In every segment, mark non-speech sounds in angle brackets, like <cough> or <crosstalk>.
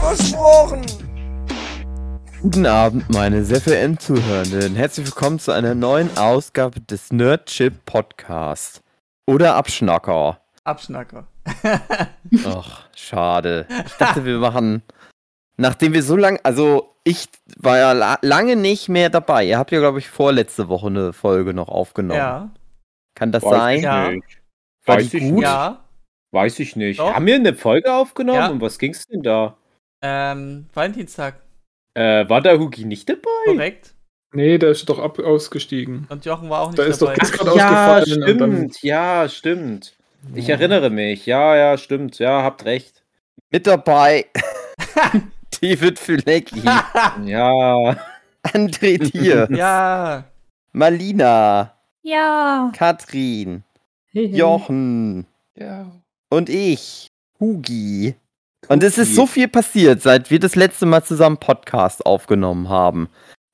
Versprochen. Guten Abend, meine sehr verehrten Zuhörenden. Herzlich willkommen zu einer neuen Ausgabe des Nerdchip Podcast. Oder Abschnacker. Abschnacker. <laughs> Ach, schade. Ich dachte, wir machen, nachdem wir so lange, also ich war ja la lange nicht mehr dabei. Ihr habt ja, glaube ich, vorletzte Woche eine Folge noch aufgenommen. Ja. Kann das Weiß sein? ich Ja. nicht. War Weiß die ich gut? nicht. Ja. Weiß ich nicht. Doch. Haben wir eine Folge aufgenommen? Ja. Und was ging's denn da? Ähm, Valentinstag. Äh, war der Hugi nicht dabei? Korrekt. Nee, der ist doch ab ausgestiegen. Und Jochen war auch nicht Da ist doch dabei. jetzt gerade ja, ausgefallen. und dann- stimmt. Ja, stimmt. Ich erinnere mich. Ja, ja, stimmt. Ja, habt recht. Mit dabei <laughs> David Fülecki, <laughs> Ja. André <laughs> Tier, ja. Malina, Ja. Katrin, Jochen Ja. und ich, Hugi. Und es ist so viel passiert, seit wir das letzte Mal zusammen Podcast aufgenommen haben.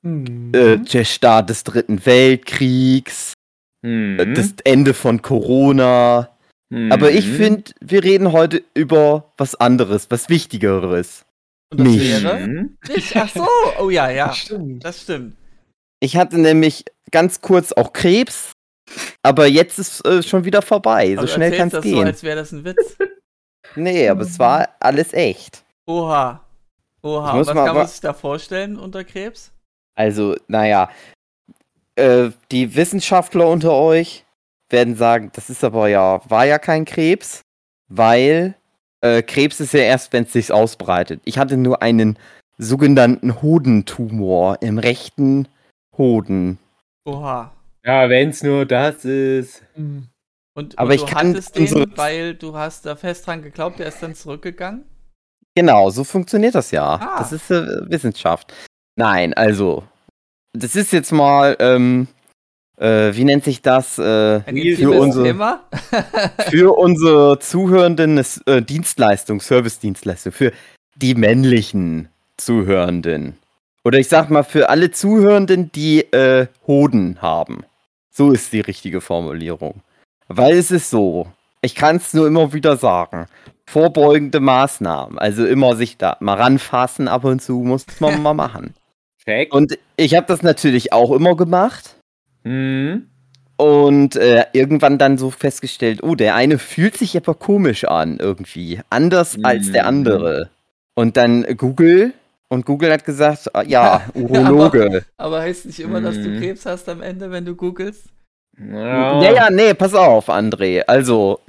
Hm. Äh, der Start des Dritten Weltkriegs, Hm. äh, das Ende von Corona. Hm. Aber ich finde, wir reden heute über was anderes, was Wichtigeres. Und das Mich. wäre? Hm. Ich. Ach so. Oh ja, ja. Stimmt. Das stimmt. Ich hatte nämlich ganz kurz auch Krebs, aber jetzt ist äh, schon wieder vorbei. So Aber du schnell kann es das so, gehen. als wäre das ein Witz. Nee, aber es war alles echt. Oha. Oha. muss Was mal kann man sich da vorstellen unter Krebs? Also, naja, äh, die Wissenschaftler unter euch werden sagen, das ist aber ja, war ja kein Krebs, weil äh, Krebs ist ja erst, wenn es sich ausbreitet. Ich hatte nur einen sogenannten Hodentumor im rechten Hoden. Oha. Ja, wenn's nur das ist. Hm. Und, Aber und ich kann den, unsere- weil du hast da fest dran geglaubt, der ist dann zurückgegangen? Genau, so funktioniert das ja. Ah. Das ist äh, Wissenschaft. Nein, also, das ist jetzt mal, ähm, äh, wie nennt sich das? Äh, Für unsere- Thema? <laughs> für unsere Zuhörenden ist äh, Dienstleistung, Service-Dienstleistung, für die männlichen Zuhörenden. Oder ich sag mal, für alle Zuhörenden, die äh, Hoden haben. So ist die richtige Formulierung. Weil es ist so, ich kann es nur immer wieder sagen, vorbeugende Maßnahmen, also immer sich da mal ranfassen ab und zu, muss man <laughs> mal machen. Check. Und ich habe das natürlich auch immer gemacht. Hm. Und äh, irgendwann dann so festgestellt, oh, der eine fühlt sich aber komisch an irgendwie. Anders als der Mhm. andere. Und dann Google. Und Google hat gesagt, ah, ja, <laughs> Urologe. Aber heißt nicht immer, dass du Mhm. Krebs hast am Ende, wenn du googelst? Ja. ja, ja, nee, pass auf, André. Also,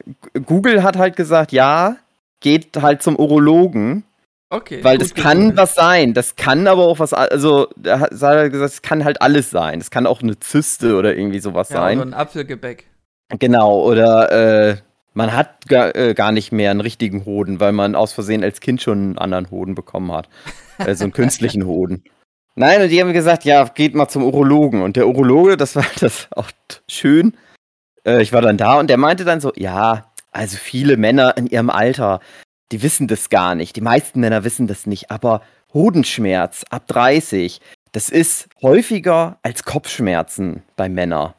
Google hat halt gesagt, ja, geht halt zum Urologen, Okay. weil das kann was sein. Das kann aber auch was, also, da hat er gesagt, es kann halt alles sein. Es kann auch eine Zyste oder irgendwie sowas ja, sein. so ein Apfelgebäck. Genau, oder äh, man hat gar, äh, gar nicht mehr einen richtigen Hoden, weil man aus Versehen als Kind schon einen anderen Hoden bekommen hat. Äh, so einen <laughs> künstlichen Hoden. Nein, und die haben gesagt, ja, geht mal zum Urologen. Und der Urologe, das war das auch schön. Äh, ich war dann da und der meinte dann so, ja, also viele Männer in ihrem Alter, die wissen das gar nicht. Die meisten Männer wissen das nicht, aber Hodenschmerz ab 30, das ist häufiger als Kopfschmerzen bei Männern.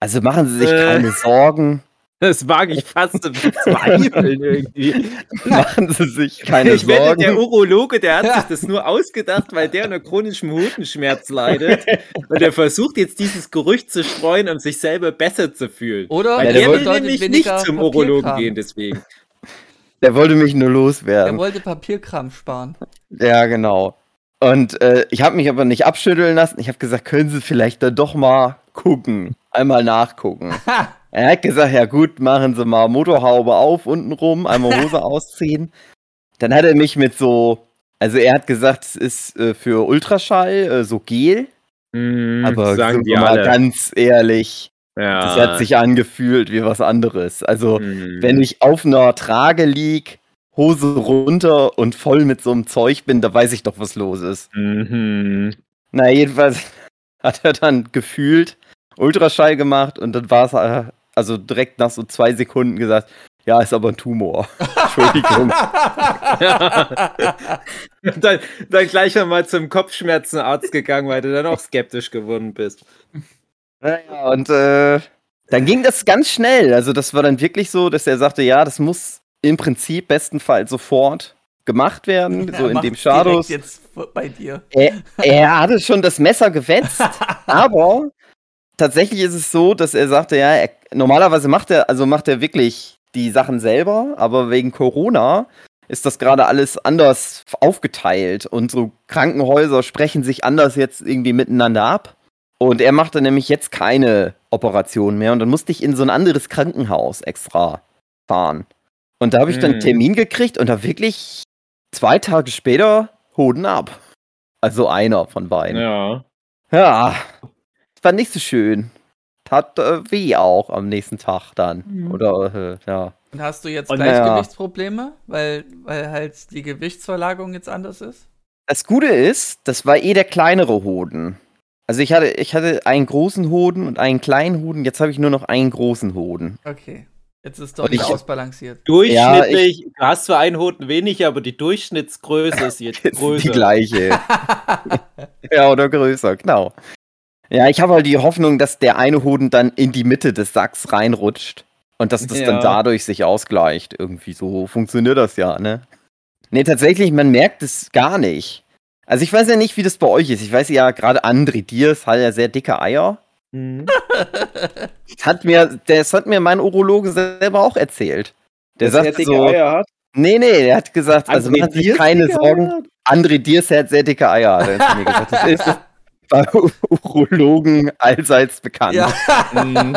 Also machen Sie sich Äh. keine Sorgen. Das wage ich fast zu bezweifeln irgendwie. <laughs> Machen Sie sich keine ich wette, der Sorgen. Urologe, der hat sich das nur ausgedacht, weil der unter chronischem Hodenschmerz leidet. <laughs> Und er versucht jetzt dieses Gerücht zu streuen, um sich selber besser zu fühlen. Oder Weil Ja, der der will nämlich nicht zum Urologen gehen, deswegen. Der wollte mich nur Er loswerden. wollte Papierkram sparen. Ja, genau. Und äh, ich habe mich aber nicht abschütteln lassen. Ich habe gesagt, können Sie vielleicht dann doch mal gucken. Einmal nachgucken. <laughs> Er hat gesagt, ja gut, machen Sie mal Motorhaube auf unten rum, einmal <laughs> Hose ausziehen. Dann hat er mich mit so, also er hat gesagt, es ist äh, für Ultraschall äh, so Gel, Mhm, aber sagen wir mal alle. ganz ehrlich, ja. das hat sich angefühlt wie was anderes. Also Mhm. wenn ich auf einer Trage lieg Hose runter und voll mit so einem Zeug bin, da weiß ich doch, was los ist. Mhm. Na, jedenfalls <laughs> hat er dann gefühlt Ultraschall gemacht und dann war es äh, also direkt nach so zwei Sekunden gesagt, ja, ist aber ein Tumor. <laughs> Entschuldigung. <laughs> dann, dann gleich einmal zum Kopfschmerzenarzt gegangen, weil du dann auch skeptisch geworden bist. Naja, und äh, dann ging das ganz schnell. Also das war dann wirklich so, dass er sagte, ja, das muss im Prinzip bestenfalls sofort gemacht werden, <laughs> so Er in dem direkt jetzt bei dir. Er, er hatte schon das Messer gewetzt, aber tatsächlich ist es so, dass er sagte, ja, er, normalerweise macht er, also macht er wirklich die Sachen selber, aber wegen Corona ist das gerade alles anders aufgeteilt und so Krankenhäuser sprechen sich anders jetzt irgendwie miteinander ab. Und er machte nämlich jetzt keine Operation mehr und dann musste ich in so ein anderes Krankenhaus extra fahren. Und da habe ich dann einen Hm. Termin gekriegt und da wirklich zwei Tage später Hoden ab. Also einer von beiden. Ja. Ja, war nicht so schön. Tat äh, weh auch am nächsten Tag dann. Mhm. Oder, äh, ja. Und hast du jetzt Und Gleichgewichtsprobleme, weil, weil halt die Gewichtsverlagerung jetzt anders ist? Das Gute ist, das war eh der kleinere Hoden. Also ich hatte, ich hatte einen großen Hoden und einen kleinen Hoden, jetzt habe ich nur noch einen großen Hoden. Okay. Jetzt ist doch ich- ausbalanciert. Durchschnittlich, du hast zwar einen Hoden weniger, aber die Durchschnittsgröße ist jetzt <laughs> Ist größer. die gleiche. <laughs> ja, oder größer, genau. Ja, ich habe halt die Hoffnung, dass der eine Hoden dann in die Mitte des Sacks reinrutscht und dass das Ja. dann dadurch sich ausgleicht. Irgendwie so funktioniert das ja, ne? Nee, tatsächlich, man merkt es gar nicht. Also ich weiß ja nicht, wie das bei euch ist. Ich weiß ja, gerade André Diers hat ja sehr dicke Eier. Mhm. <laughs> Hat mir, das hat mir mein Urologe selber auch erzählt. Der Dass er sagt dicke so, Eier hat. nee, nee, der hat gesagt, also André machen sich Diers keine dicke Sorgen. Eier hat? André Diers hat sehr dicke Eier, hat er mir gesagt. Das <laughs> ist bei Urologen allseits bekannt. Ja. Mhm.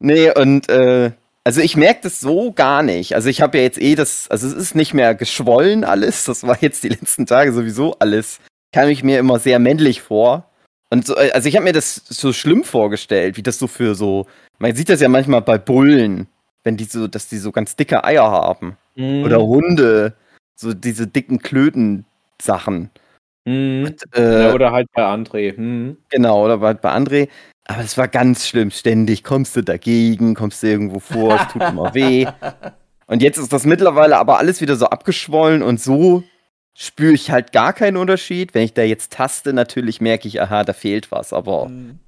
Nee, und äh, also ich merke das so gar nicht. Also ich habe ja jetzt eh das, also es ist nicht mehr geschwollen alles. Das war jetzt die letzten Tage sowieso alles. Kam ich mir immer sehr männlich vor. Und so, äh, also ich habe mir das so schlimm vorgestellt, wie das so für so, man sieht das ja manchmal bei Bullen, wenn die so, dass die so ganz dicke Eier haben. Mhm. Oder Hunde, so diese dicken Klöten-Sachen. Mhm. Äh, Ja, oder halt bei André. Mhm. Genau, oder bei, bei André. Aber es war ganz schlimm. Ständig kommst du dagegen, kommst du irgendwo vor, es tut immer weh. <laughs> Und jetzt ist das mittlerweile aber alles wieder so abgeschwollen und so spüre ich halt gar keinen Unterschied. Wenn ich da jetzt taste, natürlich merke ich, aha, da fehlt was. Aber, Hm.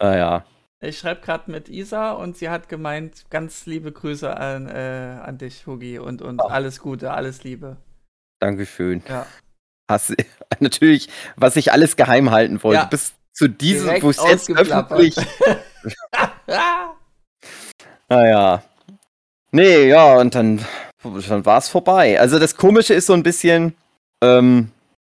naja. Ich schreibe gerade mit Isa und sie hat gemeint, ganz liebe Grüße an, äh, an dich, Hugi, und, und alles Gute, alles Liebe. Dankeschön. Ja. Hast, <laughs> natürlich, was ich alles geheim halten wollte. Ja. Bis zu diesem, Direkt wo ich jetzt öffentlich! <laughs> Naja. Nee, ja, und dann, dann war es vorbei. Also das Komische ist so ein bisschen, ähm,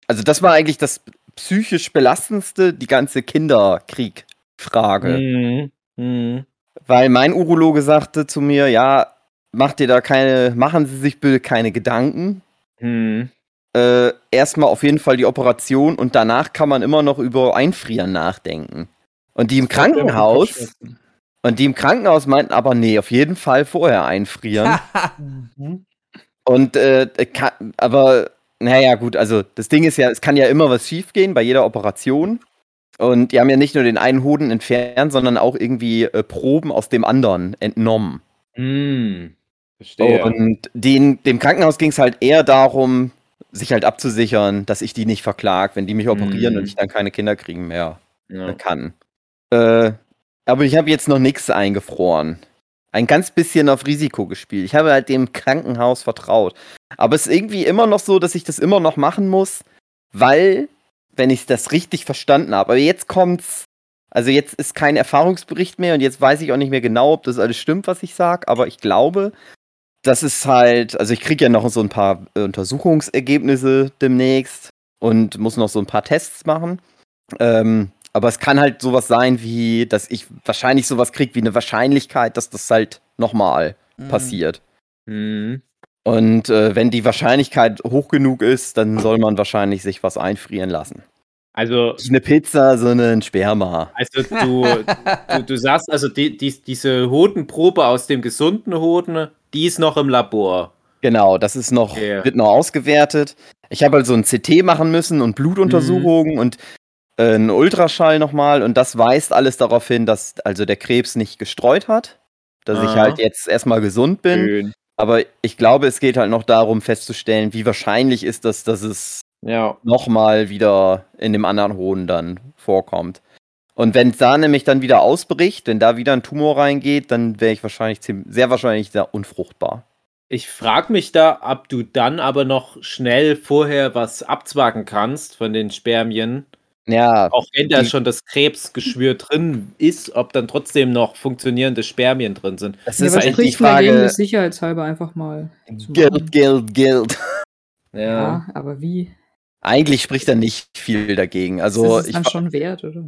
also das war eigentlich das psychisch belastendste, die ganze Kinderkrieg-Frage. Mhm. Mhm. Weil mein Urologe sagte zu mir, ja, mach dir da keine, machen Sie sich bitte keine Gedanken. Mhm. Äh, erstmal auf jeden Fall die Operation und danach kann man immer noch über Einfrieren nachdenken. Und die im Krankenhaus, und die im Krankenhaus meinten aber, nee, auf jeden Fall vorher einfrieren. <laughs> Mhm. Und äh, kann, aber naja, gut, also das Ding ist ja, es kann ja immer was schiefgehen bei jeder Operation. Und die haben ja nicht nur den einen Hoden entfernt, sondern auch irgendwie äh, Proben aus dem anderen entnommen. Mhm. Verstehe. Und den, dem Krankenhaus ging es halt eher darum, sich halt abzusichern, dass ich die nicht verklag, wenn die mich operieren Mhm. und ich dann keine Kinder kriegen mehr ja. kann. Äh, aber ich habe jetzt noch nichts eingefroren. Ein ganz bisschen auf Risiko gespielt. Ich habe halt dem Krankenhaus vertraut. Aber es ist irgendwie immer noch so, dass ich das immer noch machen muss, weil, wenn ich das richtig verstanden habe, aber jetzt kommt's. Also jetzt ist kein Erfahrungsbericht mehr und jetzt weiß ich auch nicht mehr genau, ob das alles stimmt, was ich sage, aber ich glaube, das ist halt, also ich kriege ja noch so ein paar äh, Untersuchungsergebnisse demnächst und muss noch so ein paar Tests machen. Ähm, aber es kann halt sowas sein wie, dass ich wahrscheinlich sowas kriege wie eine Wahrscheinlichkeit, dass das halt nochmal Mhm. passiert. Mhm. Und äh, wenn die Wahrscheinlichkeit hoch genug ist, dann soll man wahrscheinlich sich was einfrieren lassen. Also, Nicht eine Pizza, sondern ein Sperma. also du, du, du sagst, also die, die, diese Hodenprobe aus dem gesunden Hoden, Die ist noch im Labor. Genau, das ist noch, Ja. wird noch ausgewertet. Ich habe halt so ein CT machen müssen und Blutuntersuchungen Mhm. und äh, einen Ultraschall nochmal und das weist alles darauf hin, dass also der Krebs nicht gestreut hat, dass ich Aha. halt jetzt erstmal gesund bin. Schön. Aber ich glaube, es geht halt noch darum festzustellen, wie wahrscheinlich ist das, dass es Ja. nochmal wieder in dem anderen Hoden dann vorkommt. Und wenn es da nämlich dann wieder ausbricht, wenn da wieder ein Tumor reingeht, dann wäre ich wahrscheinlich ziemlich, sehr wahrscheinlich sehr unfruchtbar. Ich frage mich da, ob du dann aber noch schnell vorher was abzwacken kannst von den Spermien. Ja, Auch wenn da schon das Krebsgeschwür drin ist, ob dann trotzdem noch funktionierende Spermien drin sind. das Ja, ist halt die spricht dagegen, Frage. das sicherheitshalber einfach mal? Geld, Geld, Geld. Ja, aber wie? Eigentlich spricht da nicht viel dagegen. Also ist es ich, dann schon wert, oder?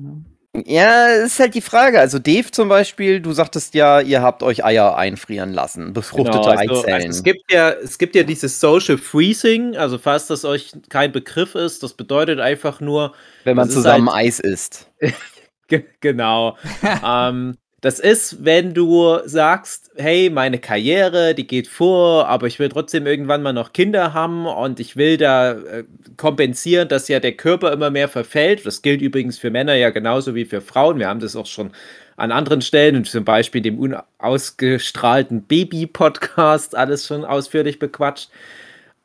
Ja. ist halt die Frage. Also Dave zum Beispiel, du sagtest ja, ihr habt euch Eier einfrieren lassen, befruchtete Genau, also, Eizellen. also es, gibt ja, es gibt ja dieses Social Freezing, also falls das euch kein Begriff ist, das bedeutet einfach nur, wenn man zusammen halt- Eis isst. <laughs> Ge genau. <laughs> ähm, das ist, wenn du sagst, hey, meine Karriere, die geht vor, aber ich will trotzdem irgendwann mal noch Kinder haben und ich will da äh, kompensieren, dass ja der Körper immer mehr verfällt. Das gilt übrigens für Männer ja genauso wie für Frauen. Wir haben das auch schon an anderen Stellen zum Beispiel dem unausgestrahlten Baby-Podcast alles schon ausführlich bequatscht.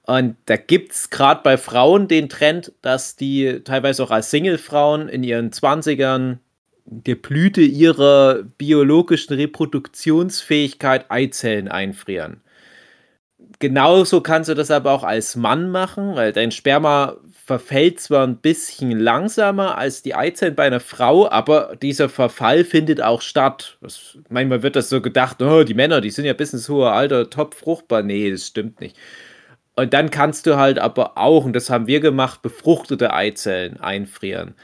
Und da gibt es gerade bei Frauen den Trend, dass die teilweise auch als Single-Frauen in ihren 20ern der Blüte ihrer biologischen Reproduktionsfähigkeit Eizellen einfrieren. Genauso kannst du das aber auch als Mann machen, weil dein Sperma verfällt zwar ein bisschen langsamer als die Eizellen bei einer Frau, aber dieser Verfall findet auch statt. Das, manchmal wird das so gedacht, oh, die Männer, die sind ja bis ins hohe Alter top fruchtbar. Nee, das stimmt nicht. Und dann kannst du halt aber auch, und das haben wir gemacht, befruchtete Eizellen einfrieren.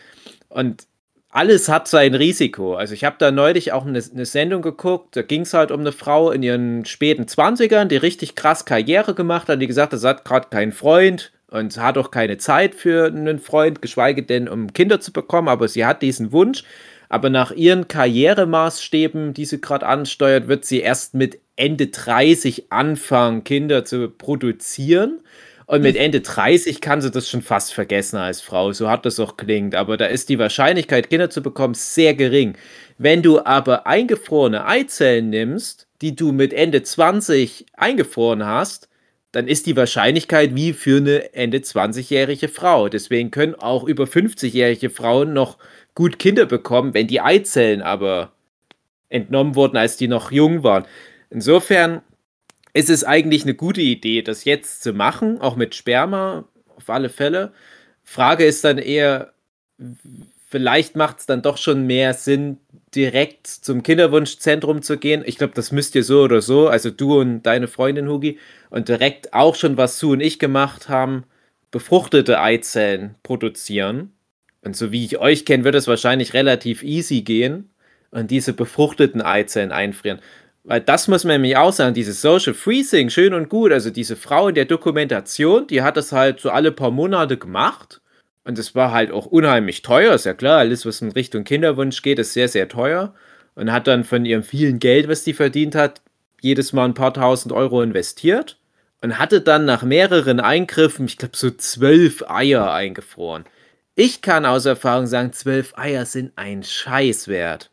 Und alles hat sein Risiko. Also ich habe da neulich auch eine, eine Sendung geguckt, da ging es halt um eine Frau in ihren späten 20ern, die richtig krass Karriere gemacht hat, die gesagt hat, sie hat gerade keinen Freund und hat auch keine Zeit für einen Freund, geschweige denn um Kinder zu bekommen, aber sie hat diesen Wunsch. Aber nach ihren Karrieremaßstäben, die sie gerade ansteuert, wird sie erst mit Ende 30 anfangen, Kinder zu produzieren. Und mit Ende 30 kann sie das schon fast vergessen als Frau, so hart das auch klingt. Aber da ist die Wahrscheinlichkeit, Kinder zu bekommen, sehr gering. Wenn du aber eingefrorene Eizellen nimmst, die du mit Ende 20 eingefroren hast, dann ist die Wahrscheinlichkeit wie für eine Ende 20-jährige Frau. Deswegen können auch über 50-jährige Frauen noch gut Kinder bekommen, wenn die Eizellen aber entnommen wurden, als die noch jung waren. Insofern ist es eigentlich eine gute Idee, das jetzt zu machen, auch mit Sperma, auf alle Fälle. Frage ist dann eher, vielleicht macht es dann doch schon mehr Sinn, direkt zum Kinderwunschzentrum zu gehen. Ich glaube, das müsst ihr so oder so, also du und deine Freundin Hugi, und direkt auch schon, was Sue und ich gemacht haben, befruchtete Eizellen produzieren. Und so wie ich euch kenne, wird es wahrscheinlich relativ easy gehen und diese befruchteten Eizellen einfrieren. Weil das muss man nämlich auch sagen, dieses Social Freezing, schön und gut. Also diese Frau in der Dokumentation, die hat das halt so alle paar Monate gemacht. Und es war halt auch unheimlich teuer, ist ja klar. Alles, was in Richtung Kinderwunsch geht, ist sehr, sehr teuer. Und hat dann von ihrem vielen Geld, was die verdient hat, jedes Mal ein paar tausend Euro investiert. Und hatte dann nach mehreren Eingriffen, ich glaube, so zwölf Eier eingefroren. Ich kann aus Erfahrung sagen, zwölf Eier sind ein Scheiß wert.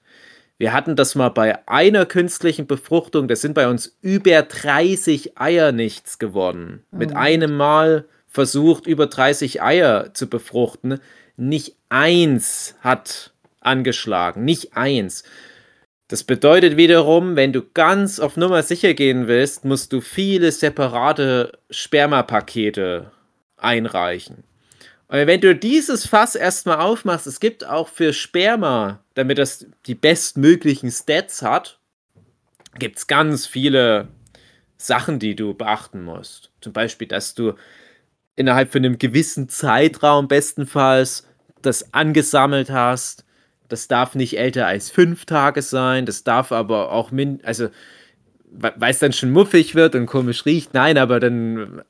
Wir hatten das mal bei einer künstlichen Befruchtung, das sind bei uns über 30 Eier nichts geworden. Mit einem Mal versucht, über 30 Eier zu befruchten. Nicht eins hat angeschlagen, nicht eins. Das bedeutet wiederum, wenn du ganz auf Nummer sicher gehen willst, musst du viele separate Spermapakete einreichen. Und wenn du dieses Fass erstmal aufmachst, es gibt auch für Sperma, damit das die bestmöglichen Stats hat, gibt es ganz viele Sachen, die du beachten musst. Zum Beispiel, dass du innerhalb von einem gewissen Zeitraum bestenfalls das angesammelt hast. Das darf nicht älter als fünf Tage sein. Das darf aber auch min, also weil es dann schon muffig wird und komisch riecht. Nein, aber dann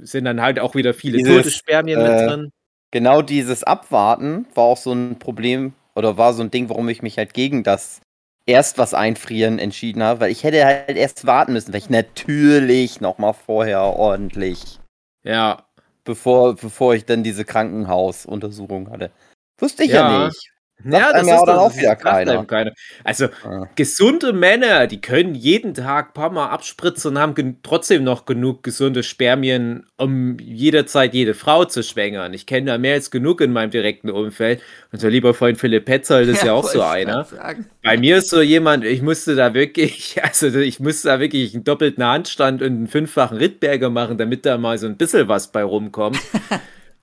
sind dann halt auch wieder viele Dieses, tote Spermien äh, mit drin. Genau dieses Abwarten war auch so ein Problem oder war so ein Ding, warum ich mich halt gegen das erst was einfrieren entschieden habe, weil ich hätte halt erst warten müssen, weil ich natürlich nochmal vorher ordentlich, Ja. bevor, bevor ich dann diese Krankenhausuntersuchung hatte. Wusste ich ja, Ja. nicht. Ja, ja auch dann doch- auch wieder keiner. keiner. Also, Ah. gesunde Männer, die können jeden Tag ein paar Mal abspritzen und haben trotzdem noch genug gesunde Spermien, um jederzeit jede Frau zu schwängern. Ich kenne da mehr als genug in meinem direkten Umfeld. Unser lieber Freund Philipp Petzold ist <laughs> ja, auch so einer. Bei mir ist so jemand, ich musste da wirklich, <laughs> also ich musste da wirklich einen doppelten Handstand und einen fünffachen Rittberger machen, damit da mal so ein bisschen was bei rumkommt. <laughs>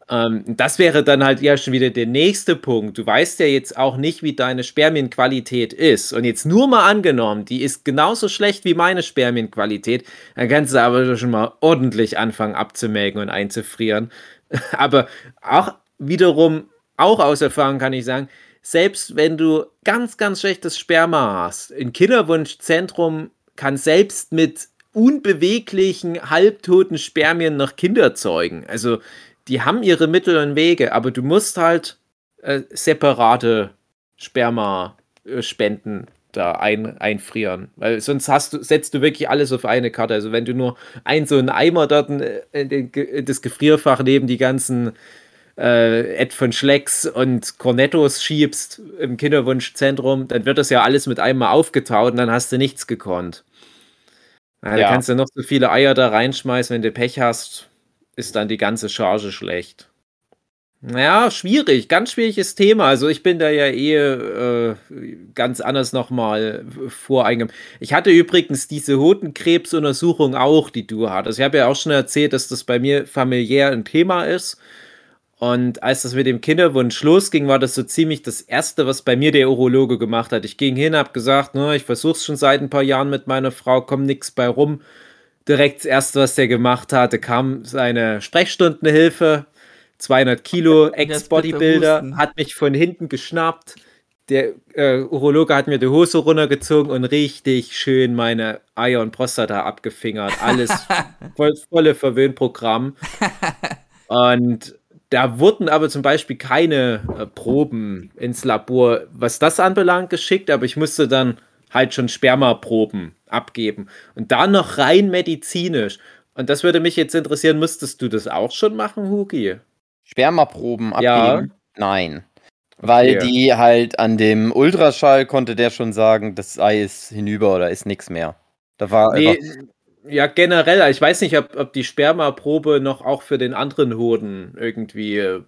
ähm, das wäre dann halt ja schon wieder der nächste Punkt. Du weißt ja jetzt auch nicht, wie deine Spermienqualität ist. Und jetzt nur mal angenommen, die ist genauso schlecht wie meine Spermienqualität, dann kannst du aber schon mal ordentlich anfangen abzumelken und einzufrieren. <laughs> aber auch wiederum, auch aus Erfahrung kann ich sagen, selbst wenn du ganz, ganz schlechtes Sperma hast, ein Kinderwunschzentrum kann selbst mit unbeweglichen, halbtoten Spermien noch Kinder zeugen. Also die haben ihre Mittel und Wege, aber du musst halt äh, separate Sperma-Spenden da ein, einfrieren. Weil sonst hast du, setzt du wirklich alles auf eine Karte. Also wenn du nur ein so einen Eimer dort in, den in das Gefrierfach neben die ganzen äh, Ed von Schlecks und Cornettos schiebst im Kinderwunschzentrum, dann wird das ja alles mit einmal aufgetaut und dann hast du nichts gekonnt. Ja, Da kannst du noch so viele Eier da reinschmeißen, wenn du Pech hast, ist dann die ganze Charge schlecht. Naja, schwierig, ganz schwieriges Thema. Also ich bin da ja eh äh, ganz anders nochmal voreingegangen. Ich hatte übrigens diese Hodenkrebsuntersuchung auch, die du hattest. Ich habe ja auch schon erzählt, dass das bei mir familiär ein Thema ist. Und als das mit dem Kinderwunsch losging, war das so ziemlich das Erste, was bei mir der Urologe gemacht hat. Ich ging hin, habe gesagt, ne, ich versuche es schon seit ein paar Jahren mit meiner Frau, kommt nichts bei rum. Direkt das Erste, was der gemacht hatte, kam seine Sprechstundenhilfe, 200 Kilo, <laughs> Ex-Bodybuilder, hat mich von hinten geschnappt. Der äh, Urologe hat mir die Hose runtergezogen und richtig schön meine Eier und Prostata abgefingert. Alles <laughs> voll, volle Verwöhnprogramm. Und da wurden aber zum Beispiel keine äh, Proben ins Labor, was das anbelangt, geschickt, aber ich musste dann halt schon Spermaproben abgeben. Und da noch rein medizinisch. Und das würde mich jetzt interessieren, müsstest du das auch schon machen, Hugi? Spermaproben Ja. abgeben? Nein. Weil Okay. die halt an dem Ultraschall konnte der schon sagen, das Ei ist hinüber oder ist nichts mehr. Da war Nee, ja, generell. Ich weiß nicht, ob, ob die Spermaprobe noch auch für den anderen Hoden irgendwie äh,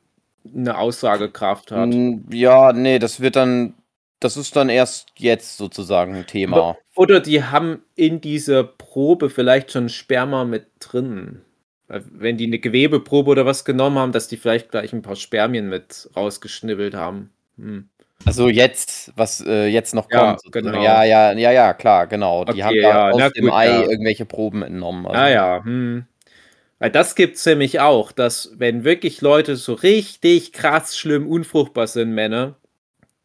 eine Aussagekraft hat. Ja, nee, das wird dann, das ist dann erst jetzt sozusagen ein Thema. Oder die haben in dieser Probe vielleicht schon Sperma mit drin. Wenn die eine Gewebeprobe oder was genommen haben, dass die vielleicht gleich ein paar Spermien mit rausgeschnibbelt haben. Hm. Also jetzt, was äh, jetzt noch Ja, kommt. sozusagen. genau. Ja, ja, ja, ja, klar, genau. Die Okay, haben da ja, aus dem gut, Ei ja. irgendwelche Proben entnommen. Also. Ah ja, hm. Weil das gibt es nämlich auch, dass wenn wirklich Leute so richtig krass schlimm unfruchtbar sind, Männer,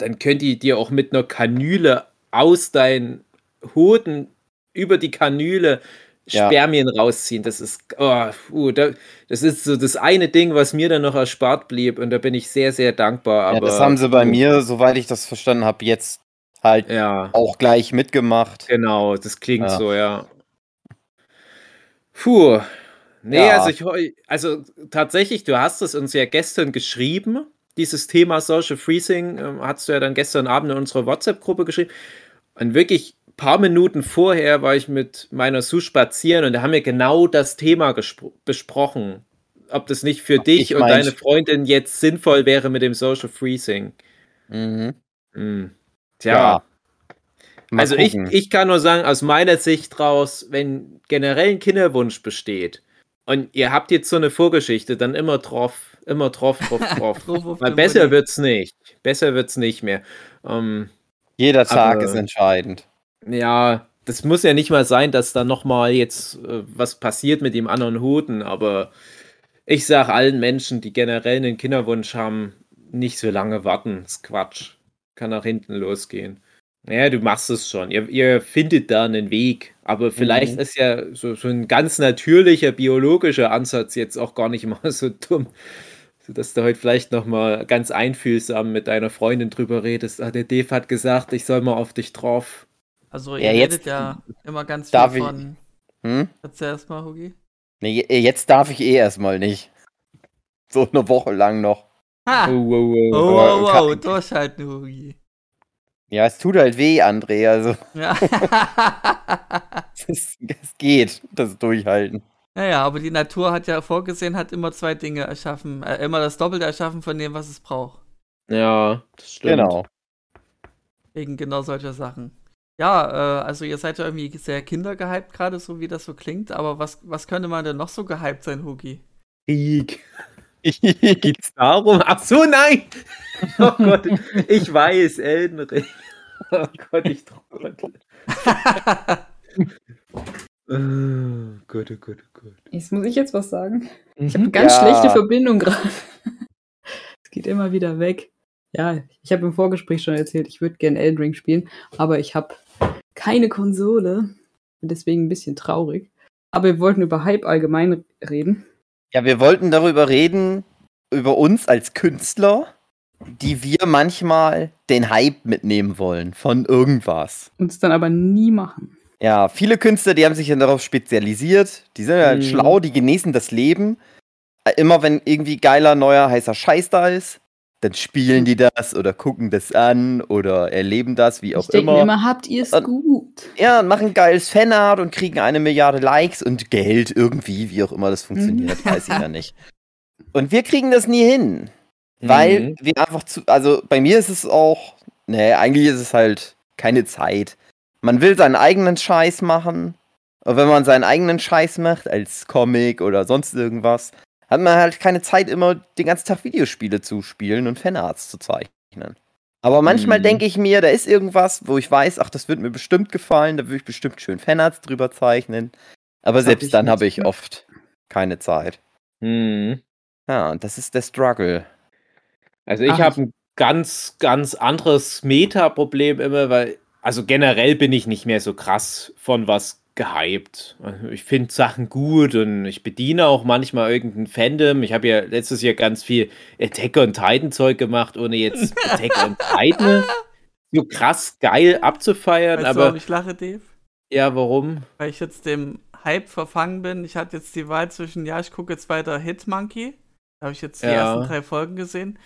dann können die dir auch mit einer Kanüle aus deinen Hoden über die Kanüle Ja. Spermien rausziehen. Das ist, oh, uh, da, das ist so das eine Ding, was mir dann noch erspart blieb und da bin ich sehr, sehr dankbar. Ja, Aber, das haben sie bei uh, mir, soweit ich das verstanden habe, jetzt halt Ja. auch gleich mitgemacht. Genau, das klingt Ja. so, ja. Puh. Nee, Ja. also ich also tatsächlich, du hast es uns ja gestern geschrieben. Dieses Thema Social Freezing ähm, hast du ja dann gestern Abend in unserer WhatsApp-Gruppe geschrieben. Und wirklich ein paar Minuten vorher war ich mit meiner Sue spazieren und da haben wir genau das Thema besprochen. Ob das nicht für dich ich und deine Freundin jetzt sinnvoll wäre mit dem Social Freezing. Mhm. Hm. Tja. Ja. Also ich, ich kann nur sagen, aus meiner Sicht raus, wenn generell ein Kinderwunsch besteht und ihr habt jetzt so eine Vorgeschichte, dann immer drauf, immer drauf, drauf, <laughs> drauf. Drauf auf Weil besser Body. wird's nicht. Besser wird's nicht mehr. Ähm, Jeder Tag aber- ist entscheidend. ja, das muss ja nicht mal sein, dass da nochmal jetzt äh, was passiert mit dem anderen Hoden, aber ich sag allen Menschen, die generell einen Kinderwunsch haben, nicht so lange warten. Das ist Quatsch. Kann nach hinten losgehen. Naja, du machst es schon. Ihr, ihr findet da einen Weg. Aber vielleicht Mhm. ist ja so, so ein ganz natürlicher biologischer Ansatz jetzt auch gar nicht <laughs> mal so dumm. Sodass du heute vielleicht nochmal ganz einfühlsam mit deiner Freundin drüber redest. Ah, der Dave hat gesagt, ich soll mal auf dich drauf Also Ja, ihr jetzt redet ja immer ganz viel darf ich- von. Hm? Erzähl erst mal, Hugi. Nee, je- jetzt darf ich eh erstmal nicht. So eine Woche lang noch. Ha! Oh, Oh, oh, oh. wow, kann- wow, durchhalten, Hugi. Ja, es tut halt weh, André. Also, Ja. <laughs> <laughs> es geht, das Durchhalten. Naja, aber die Natur hat ja vorgesehen, hat immer zwei Dinge erschaffen. Äh, immer das Doppelte erschaffen von dem, was es braucht. Ja, das stimmt. Genau. Wegen genau solcher Sachen. Ja, äh, also ihr seid ja irgendwie sehr kindergehypt gerade, so wie das so klingt. Aber was, was könnte man denn noch so gehypt sein, Hugi? Krieg. <laughs> Geht's darum? Ach so, nein! <laughs> Oh Gott, ich weiß, Elden Ring. <laughs> Oh Gott, ich trottel. Oh Gott, oh Gott, oh Gott. Jetzt muss ich jetzt was sagen. Ich habe Mhm. eine ganz Ja. schlechte Verbindung gerade. <laughs> Es geht immer wieder weg. Ja, ich habe im Vorgespräch schon erzählt, ich würde gerne Elden Ring spielen, aber ich habe keine Konsole. Bin deswegen ein bisschen traurig. Aber wir wollten über Hype allgemein reden. Ja, wir wollten darüber reden, über uns als Künstler, die wir manchmal den Hype mitnehmen wollen von irgendwas. Uns dann aber nie machen. Ja, viele Künstler, die haben sich ja darauf spezialisiert. Die sind halt Mhm. schlau, die genießen das Leben. Äh, Immer wenn irgendwie geiler, neuer, heißer Scheiß da ist, dann spielen die das oder gucken das an oder erleben das, wie auch ich denke immer. mir immer, habt ihr es gut? Ja, machen geiles Fanart und kriegen eine Milliarde Likes und Geld irgendwie, wie auch immer das funktioniert, weiß ich ja <laughs> nicht. Und wir kriegen das nie hin, weil Mhm. wir einfach zu, also bei mir ist es auch, nee, eigentlich ist es halt keine Zeit. Man will seinen eigenen Scheiß machen, und wenn man seinen eigenen Scheiß macht, als Comic oder sonst irgendwas, hat man halt keine Zeit, immer den ganzen Tag Videospiele zu spielen und Fanarts zu zeichnen. Aber manchmal Mhm. denke ich mir, da ist irgendwas, wo ich weiß, ach, das wird mir bestimmt gefallen, da würde ich bestimmt schön Fanarts drüber zeichnen. Aber Das hab selbst ich dann habe ich oft keine Zeit. Mhm. Ja, und das ist der Struggle. Also ich habe ein ganz, ganz anderes Meta-Problem immer, weil, also generell bin ich nicht mehr so krass von was gehypt. Ich finde Sachen gut und ich bediene auch manchmal irgendein Fandom. Ich habe ja letztes Jahr ganz viel Attack on Titan Zeug gemacht, ohne jetzt <laughs> Attack on Titan so krass geil abzufeiern. Weißt du, aber warum ich lache, Dave? ja, warum? Weil ich jetzt dem Hype verfangen bin. Ich hatte jetzt die Wahl zwischen, ja, ich gucke jetzt weiter Hitmonkey. Da habe ich jetzt die Ja. ersten drei Folgen gesehen.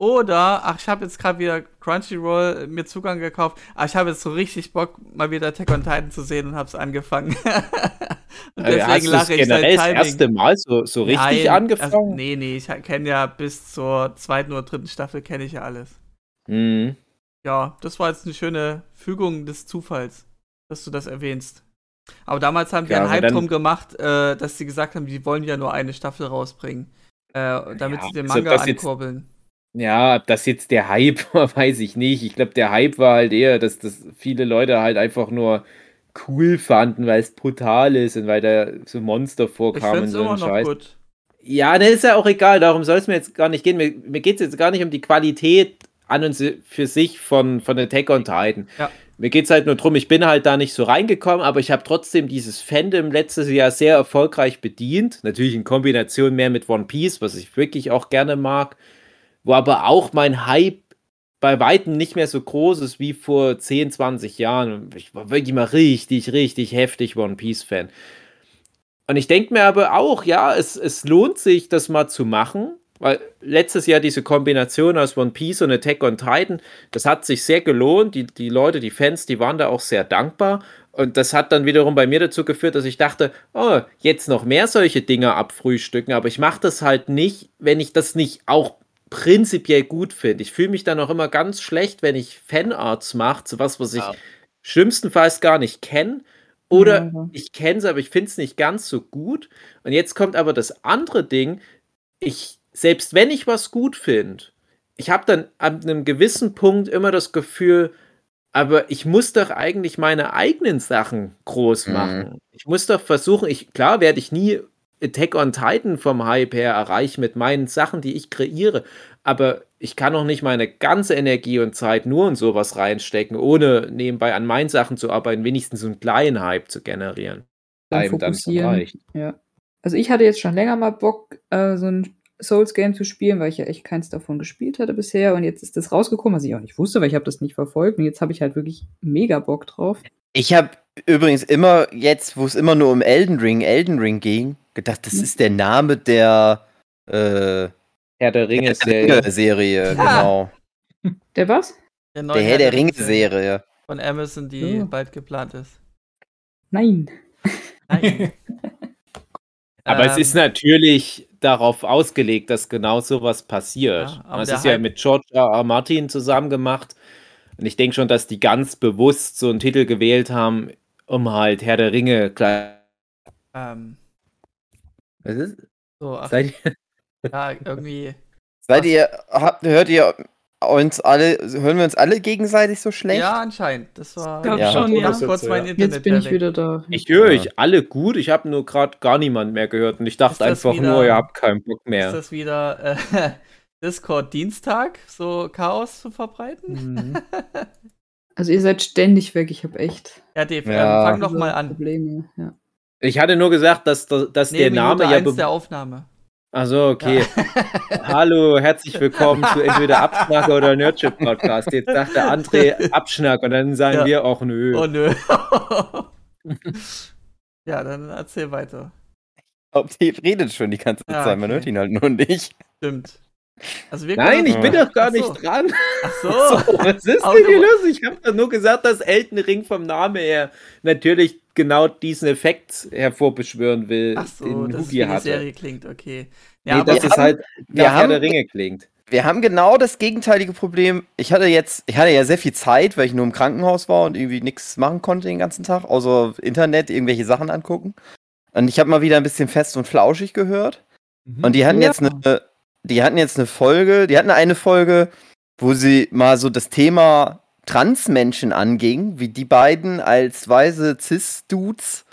Oder, ach, ich habe jetzt gerade wieder Crunchyroll mir Zugang gekauft. Aber ich habe jetzt so richtig Bock, mal wieder Attack on Titan zu sehen und habe es angefangen. <laughs> und Also hast du das generell das erste Mal so, so richtig Nein, angefangen? Also, nee, nee, ich kenne ja bis zur zweiten oder dritten Staffel kenne ich ja alles. Mhm. Ja, das war jetzt eine schöne Fügung des Zufalls, dass du das erwähnst. Aber damals haben die Ja, einen aber Hype drum gemacht, äh, dass sie gesagt haben, die wollen ja nur eine Staffel rausbringen. Äh, damit Ja, sie den also Manga jetzt- ankurbeln. Ja, ob das jetzt der Hype <laughs> war, weiß ich nicht. Ich glaube, der Hype war halt eher, dass das viele Leute halt einfach nur cool fanden, weil es brutal ist und weil da so Monster Ich vorkamen es so immer ein noch Scheiß. gut. Ja, das ist ja auch egal, darum soll es mir jetzt gar nicht gehen. Mir, mir geht es jetzt gar nicht um die Qualität an und für sich von, von Attack on Titan. Ja. Mir geht es halt nur drum, ich bin halt da nicht so reingekommen, aber ich habe trotzdem dieses Fandom letztes Jahr sehr erfolgreich bedient. Natürlich in Kombination mehr mit One Piece, was ich wirklich auch gerne mag. Wo aber auch mein Hype bei Weitem nicht mehr so groß ist wie vor 10, 20 Jahren. Ich war wirklich mal richtig, richtig heftig One Piece-Fan. Und ich denke mir aber auch, ja, es, es lohnt sich, das mal zu machen, weil letztes Jahr diese Kombination aus One Piece und Attack on Titan, das hat sich sehr gelohnt. Die, die Leute, die Fans, die waren da auch sehr dankbar. Und das hat dann wiederum bei mir dazu geführt, dass ich dachte, oh, jetzt noch mehr solche Dinge abfrühstücken. Aber ich mache das halt nicht, wenn ich das nicht auch prinzipiell gut finde. Ich fühle mich dann auch immer ganz schlecht, wenn ich Fanarts mache, zu was, was ich Ja. schlimmstenfalls gar nicht kenne. Oder Ja. ich kenne es, aber ich finde es nicht ganz so gut. Und jetzt kommt aber das andere Ding. Ich, selbst wenn ich was gut finde, ich habe dann an einem gewissen Punkt immer das Gefühl, aber ich muss doch eigentlich meine eigenen Sachen groß Mhm. machen. Ich muss doch versuchen, ich, klar werde ich nie Attack on Titan vom Hype her erreichen mit meinen Sachen, die ich kreiere, aber ich kann auch nicht meine ganze Energie und Zeit nur in sowas reinstecken, ohne nebenbei an meinen Sachen zu arbeiten, wenigstens so einen kleinen Hype zu generieren. Dann fokussieren. reicht. Ja. Also ich hatte jetzt schon länger mal Bock, äh, so ein Souls-Game zu spielen, weil ich ja echt keins davon gespielt hatte bisher. Und jetzt ist das rausgekommen, was ich auch nicht wusste, weil ich habe das nicht verfolgt. Und jetzt habe ich halt wirklich mega Bock drauf. Ich habe übrigens immer jetzt, wo es immer nur um Elden Ring, Elden Ring ging, gedacht, das ist der Name der äh, Herr der Ringe Serie, Serie. Serie genau. Der was? Der neue Der Herr der Ringe Ringe-Serie. Von Amazon, die Ja. bald geplant ist. Nein. Nein. <laughs> Aber es Ähm, ist natürlich darauf ausgelegt, dass genau sowas passiert. Ja, das der ist ja mit George R. R. Martin zusammen gemacht. Und ich denke schon, dass die ganz bewusst so einen Titel gewählt haben, um halt Herr der Ringe gleich. ähm, Was ist? so, ach, Seid ihr? <laughs> ja, irgendwie. <laughs> Seid ihr, habt, hört ihr uns alle, hören wir uns alle gegenseitig so schlecht? Ja, anscheinend. Das war. glaub Ja. schon, ja. Ganz kurz mein Internet. Jetzt bin ich wieder da. Ich höre Ja. euch alle gut. Ich habe nur gerade gar niemand mehr gehört. Und ich dachte Ist einfach wieder- nur, ihr habt keinen Bock Ist mehr. das wieder äh, <laughs> Discord-Dienstag, so Chaos zu verbreiten? Mhm. Also ihr seid ständig weg, ich habe echt Ja, Dave, Ja. ähm, fang doch mal an. Probleme. Ja. Ich hatte nur gesagt, dass, dass Nee, der Minute Name ja. der Aufnahme. Also okay. <laughs> Hallo, herzlich willkommen zu entweder Abschnack oder Nerdship Podcast. Jetzt sagt der André Abschnack und dann sagen Ja. wir auch nö. Oh nö. <laughs> ja, dann erzähl weiter. Ob die redet schon die ganze Ja, Zeit, man okay. hört ihn halt nur nicht. Stimmt. Also Nein, ich bin doch gar Ach so. nicht dran. Ach so. <laughs> Was ist denn hier los? Ich habe doch nur gesagt, dass Elton Ring vom Namen her natürlich genau diesen Effekt hervorbeschwören will, Ach so, den dass es wie die. Serie klingt, okay. Nee, Ja, aber dass es haben- halt wir nach Herr haben- der Ringe klingt. Wir haben genau das gegenteilige Problem. Ich hatte jetzt, ich hatte ja sehr viel Zeit, weil ich nur im Krankenhaus war und irgendwie nichts machen konnte den ganzen Tag, außer Internet, irgendwelche Sachen angucken. Und ich habe mal wieder ein bisschen fest und flauschig gehört. Und die hatten Ja. jetzt eine, die hatten jetzt eine Folge, die hatten eine Folge, wo sie mal so das Thema Transmenschen anging, wie die beiden als weise Cis-Dudes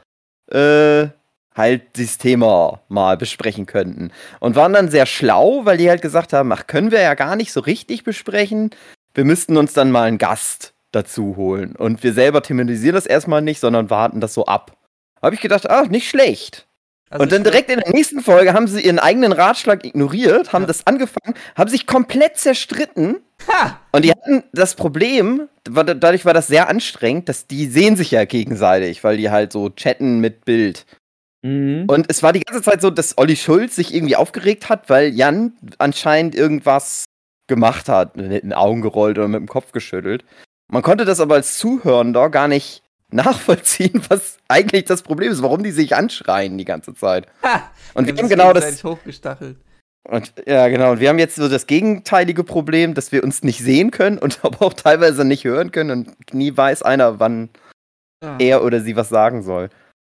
äh, halt dieses Thema mal besprechen könnten. Und waren dann sehr schlau, weil die halt gesagt haben, ach, können wir ja gar nicht so richtig besprechen. Wir müssten uns dann mal einen Gast dazu holen. Und wir selber thematisieren das erstmal nicht, sondern warten das so ab. Habe ich gedacht, ach, nicht schlecht. Also und dann direkt in der nächsten Folge haben sie ihren eigenen Ratschlag ignoriert, haben Ja. das angefangen, haben sich komplett zerstritten. Ha! Und die hatten das Problem, dadurch war das sehr anstrengend, dass die sehen sich ja gegenseitig, weil die halt so chatten mit Bild. Mhm. Und es war die ganze Zeit so, dass Olli Schulz sich irgendwie aufgeregt hat, weil Jan anscheinend irgendwas gemacht hat, mit den Augen gerollt oder mit dem Kopf geschüttelt. Man konnte das aber als Zuhörender gar nicht nachvollziehen, was eigentlich das Problem ist, warum die sich anschreien die ganze Zeit. Ha! Und wir haben genau das. hochgestachelt. Und, ja, genau. Und wir haben jetzt so das gegenteilige Problem, dass wir uns nicht sehen können und <laughs> aber auch teilweise nicht hören können und nie weiß einer, wann Ja. er oder sie was sagen soll.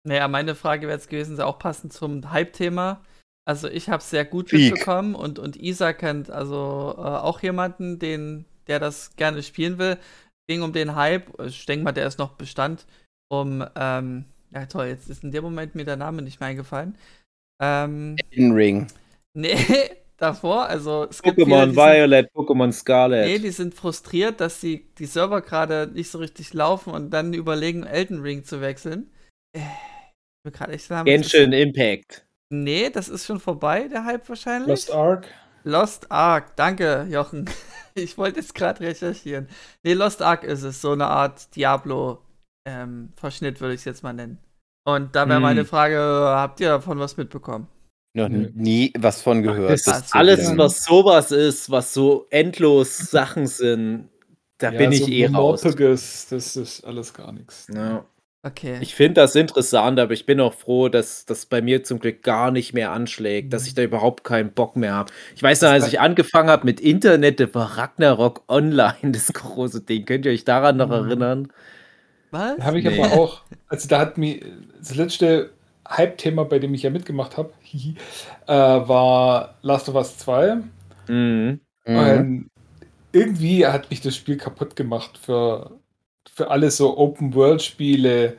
Naja, meine Frage wäre jetzt gewesen, auch passend zum Hype-Thema. Also ich habe es sehr gut mitbekommen und, und Isa kennt also äh, auch jemanden, den, der das gerne spielen will. Ging um den Hype, ich denke mal, der ist noch Bestand, um, ähm, ja toll, jetzt ist in dem Moment mir der Name nicht mehr eingefallen. Ähm, In Ring. nee, <laughs> davor, also Pokémon Violet, Pokémon Scarlet. Nee, die sind frustriert, dass die, die Server gerade nicht so richtig laufen und dann überlegen, Elden Ring zu wechseln. Äh, ich will gerade echt sagen, Genshin Impact. Nee, das ist schon vorbei, der Hype wahrscheinlich. Lost Ark. Lost Ark, danke, Jochen. <laughs> Ich wollte jetzt gerade recherchieren. Nee, Lost Ark ist es, so eine Art Diablo-Verschnitt würde ich es jetzt mal nennen. Und da wäre Hm. meine Frage, habt ihr davon was mitbekommen? Noch Nö. nie was von gehört. Das zu Alles, wieder. was sowas ist, was so endlos Sachen sind, da bin ich so eh raus. Das ist alles gar nichts. Ja. Okay. Ich finde das interessant, aber ich bin auch froh, dass das bei mir zum Glück gar nicht mehr anschlägt, dass ich da überhaupt keinen Bock mehr habe. Ich weiß noch, als ich angefangen habe mit Internet, da war Ragnarok Online <laughs> das große Ding. Könnt ihr euch daran noch Mhm. erinnern? was? Da habe ich Nee. aber auch, also da hat mir das letzte Hype-Thema, bei dem ich ja mitgemacht habe, <laughs> äh, war Last of Us 2. Mhm. Mhm. Und irgendwie hat mich das Spiel kaputt gemacht für, für alle so Open-World-Spiele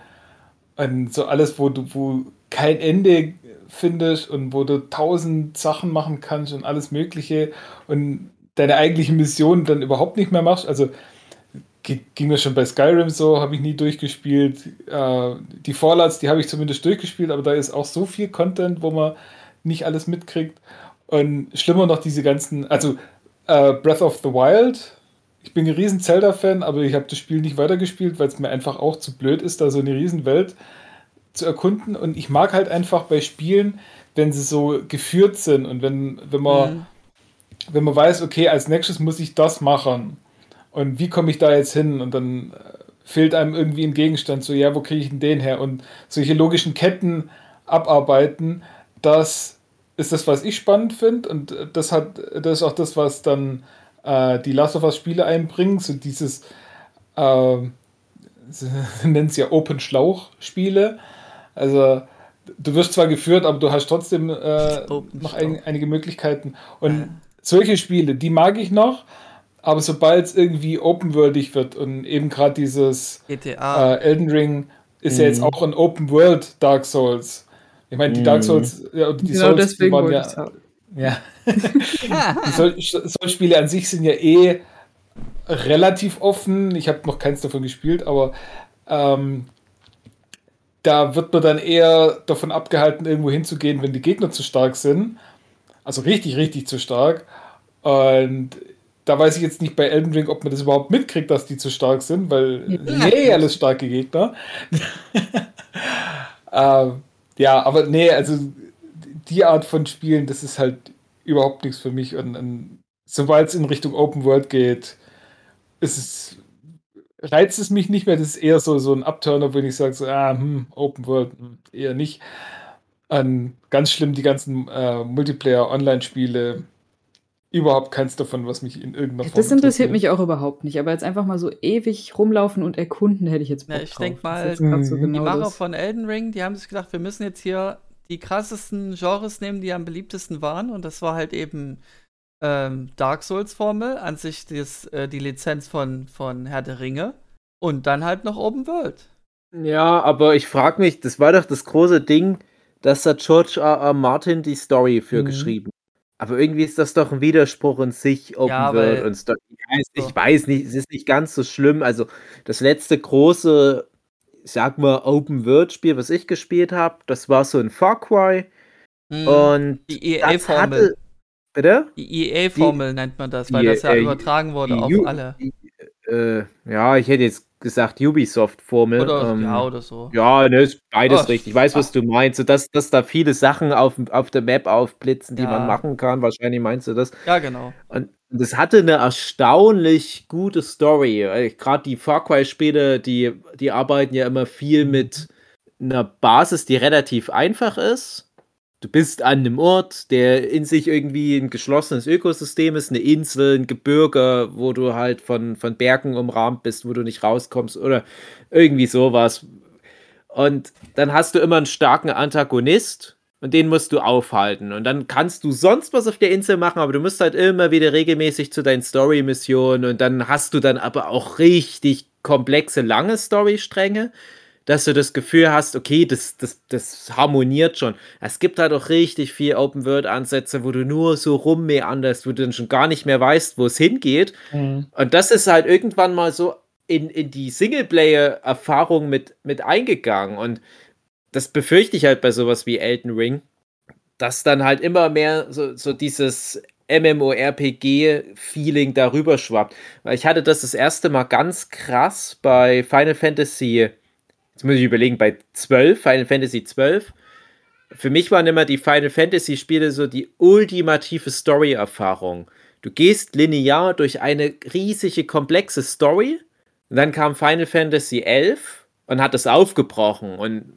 und so alles, wo du wo kein Ende findest und wo du tausend Sachen machen kannst und alles Mögliche und deine eigentliche Mission dann überhaupt nicht mehr machst. Also gi- ging mir schon bei Skyrim so, habe ich nie durchgespielt. Äh, die Fallouts, die habe ich zumindest durchgespielt, aber da ist auch so viel Content, wo man nicht alles mitkriegt. Und schlimmer noch diese ganzen, also äh, Breath of the Wild ich bin ein riesen Zelda-Fan, aber ich habe das Spiel nicht weitergespielt, weil es mir einfach auch zu blöd ist, da so eine Riesenwelt zu erkunden. Und ich mag halt einfach bei Spielen, wenn sie so geführt sind und wenn, wenn man, mhm. wenn man weiß, okay, als nächstes muss ich das machen. Und wie komme ich da jetzt hin? Und dann äh, fehlt einem irgendwie ein Gegenstand, so, ja, wo kriege ich denn den her? Und solche logischen Ketten abarbeiten, das ist das, was ich spannend finde. Und das hat, das ist auch das, was dann äh, die Last of Us Spiele einbringen, so dieses, <laughs> äh, nennen es ja Open Schlauch Spiele. Also du wirst zwar geführt, aber du hast trotzdem äh, noch ein, einige Möglichkeiten. Und solche Spiele, die mag ich noch. Aber sobald es irgendwie open-worldig wird und eben gerade dieses GTA. Äh, Elden Ring ist mhm. ja jetzt auch ein Open-World Dark Souls. Ich meine, die Dark mhm. Souls, ja, die genau Souls, die waren ja, ja. <laughs> die Soul-Spiele an sich sind ja eh relativ offen. Ich habe noch keins davon gespielt, aber ähm, da wird man dann eher davon abgehalten, irgendwo hinzugehen, wenn die Gegner zu stark sind. Also richtig, richtig zu stark. Und da weiß ich jetzt nicht bei Elden Ring, ob man das überhaupt mitkriegt, dass die zu stark sind, weil nee, alles starke Gegner. <laughs> ähm, ja, aber nee, also die Art von Spielen, das ist halt überhaupt nichts für mich. Und, und sobald es in Richtung Open World geht, ist es, reizt es mich nicht mehr. Das ist eher so, so ein Upturner, wenn ich sage, so, ah, hm, Open World, hm, eher nicht. Und ganz schlimm die ganzen äh, Multiplayer-Online-Spiele überhaupt keins davon, was mich in irgendeiner Form. Das interessiert mich auch überhaupt nicht, aber jetzt einfach mal so ewig rumlaufen und erkunden hätte ich jetzt Bock ja, ich denke mal, so genau die Macher das. von Elden Ring, die haben sich gedacht, wir müssen jetzt hier die krassesten Genres nehmen, die am beliebtesten waren und das war halt eben ähm, Dark Souls Formel, an sich das, äh, die Lizenz von, von Herr der Ringe und dann halt noch Open World. Ja, aber ich frage mich, das war doch das große Ding, dass da George R. R. Martin die Story für mhm. geschrieben aber irgendwie ist das doch ein Widerspruch in sich, Open ja, World und Story. Ich, ich weiß nicht, es ist nicht ganz so schlimm. Also das letzte große, sag mal, Open World Spiel, was ich gespielt habe, das war so ein Far Cry. Hm, und die EA-Formel. Bitte? Die EA-Formel nennt man das, weil das ja äh, übertragen wurde auf alle. Äh, ja, ich hätte jetzt gesagt Ubisoft-Formel. Oder, ähm, ja, oder so. Ja, ne, ist beides oh, richtig. Ich weiß, was du meinst. So, dass, dass da viele Sachen auf, auf der Map aufblitzen, die ja. man machen kann. Wahrscheinlich meinst du das. Ja, genau. Und das hatte eine erstaunlich gute Story. Gerade die Far Cry-Spiele, die, die arbeiten ja immer viel mit einer Basis, die relativ einfach ist du bist an einem Ort, der in sich irgendwie ein geschlossenes Ökosystem ist, eine Insel, ein Gebirge, wo du halt von, von Bergen umrahmt bist, wo du nicht rauskommst oder irgendwie sowas. Und dann hast du immer einen starken Antagonist und den musst du aufhalten. Und dann kannst du sonst was auf der Insel machen, aber du musst halt immer wieder regelmäßig zu deinen Story-Missionen und dann hast du dann aber auch richtig komplexe, lange Story-Stränge dass du das Gefühl hast, okay, das, das, das harmoniert schon. Es gibt halt auch richtig viel Open-World-Ansätze, wo du nur so rummeanderst, wo du dann schon gar nicht mehr weißt, wo es hingeht. Mhm. Und das ist halt irgendwann mal so in, in die Singleplayer-Erfahrung mit, mit eingegangen. Und das befürchte ich halt bei sowas wie Elden Ring, dass dann halt immer mehr so, so dieses MMORPG-Feeling darüber schwappt. Weil ich hatte das das erste Mal ganz krass bei Final Fantasy jetzt muss ich überlegen, bei 12, Final Fantasy 12, für mich waren immer die Final Fantasy Spiele so die ultimative Story-Erfahrung. Du gehst linear durch eine riesige, komplexe Story und dann kam Final Fantasy 11 und hat es aufgebrochen und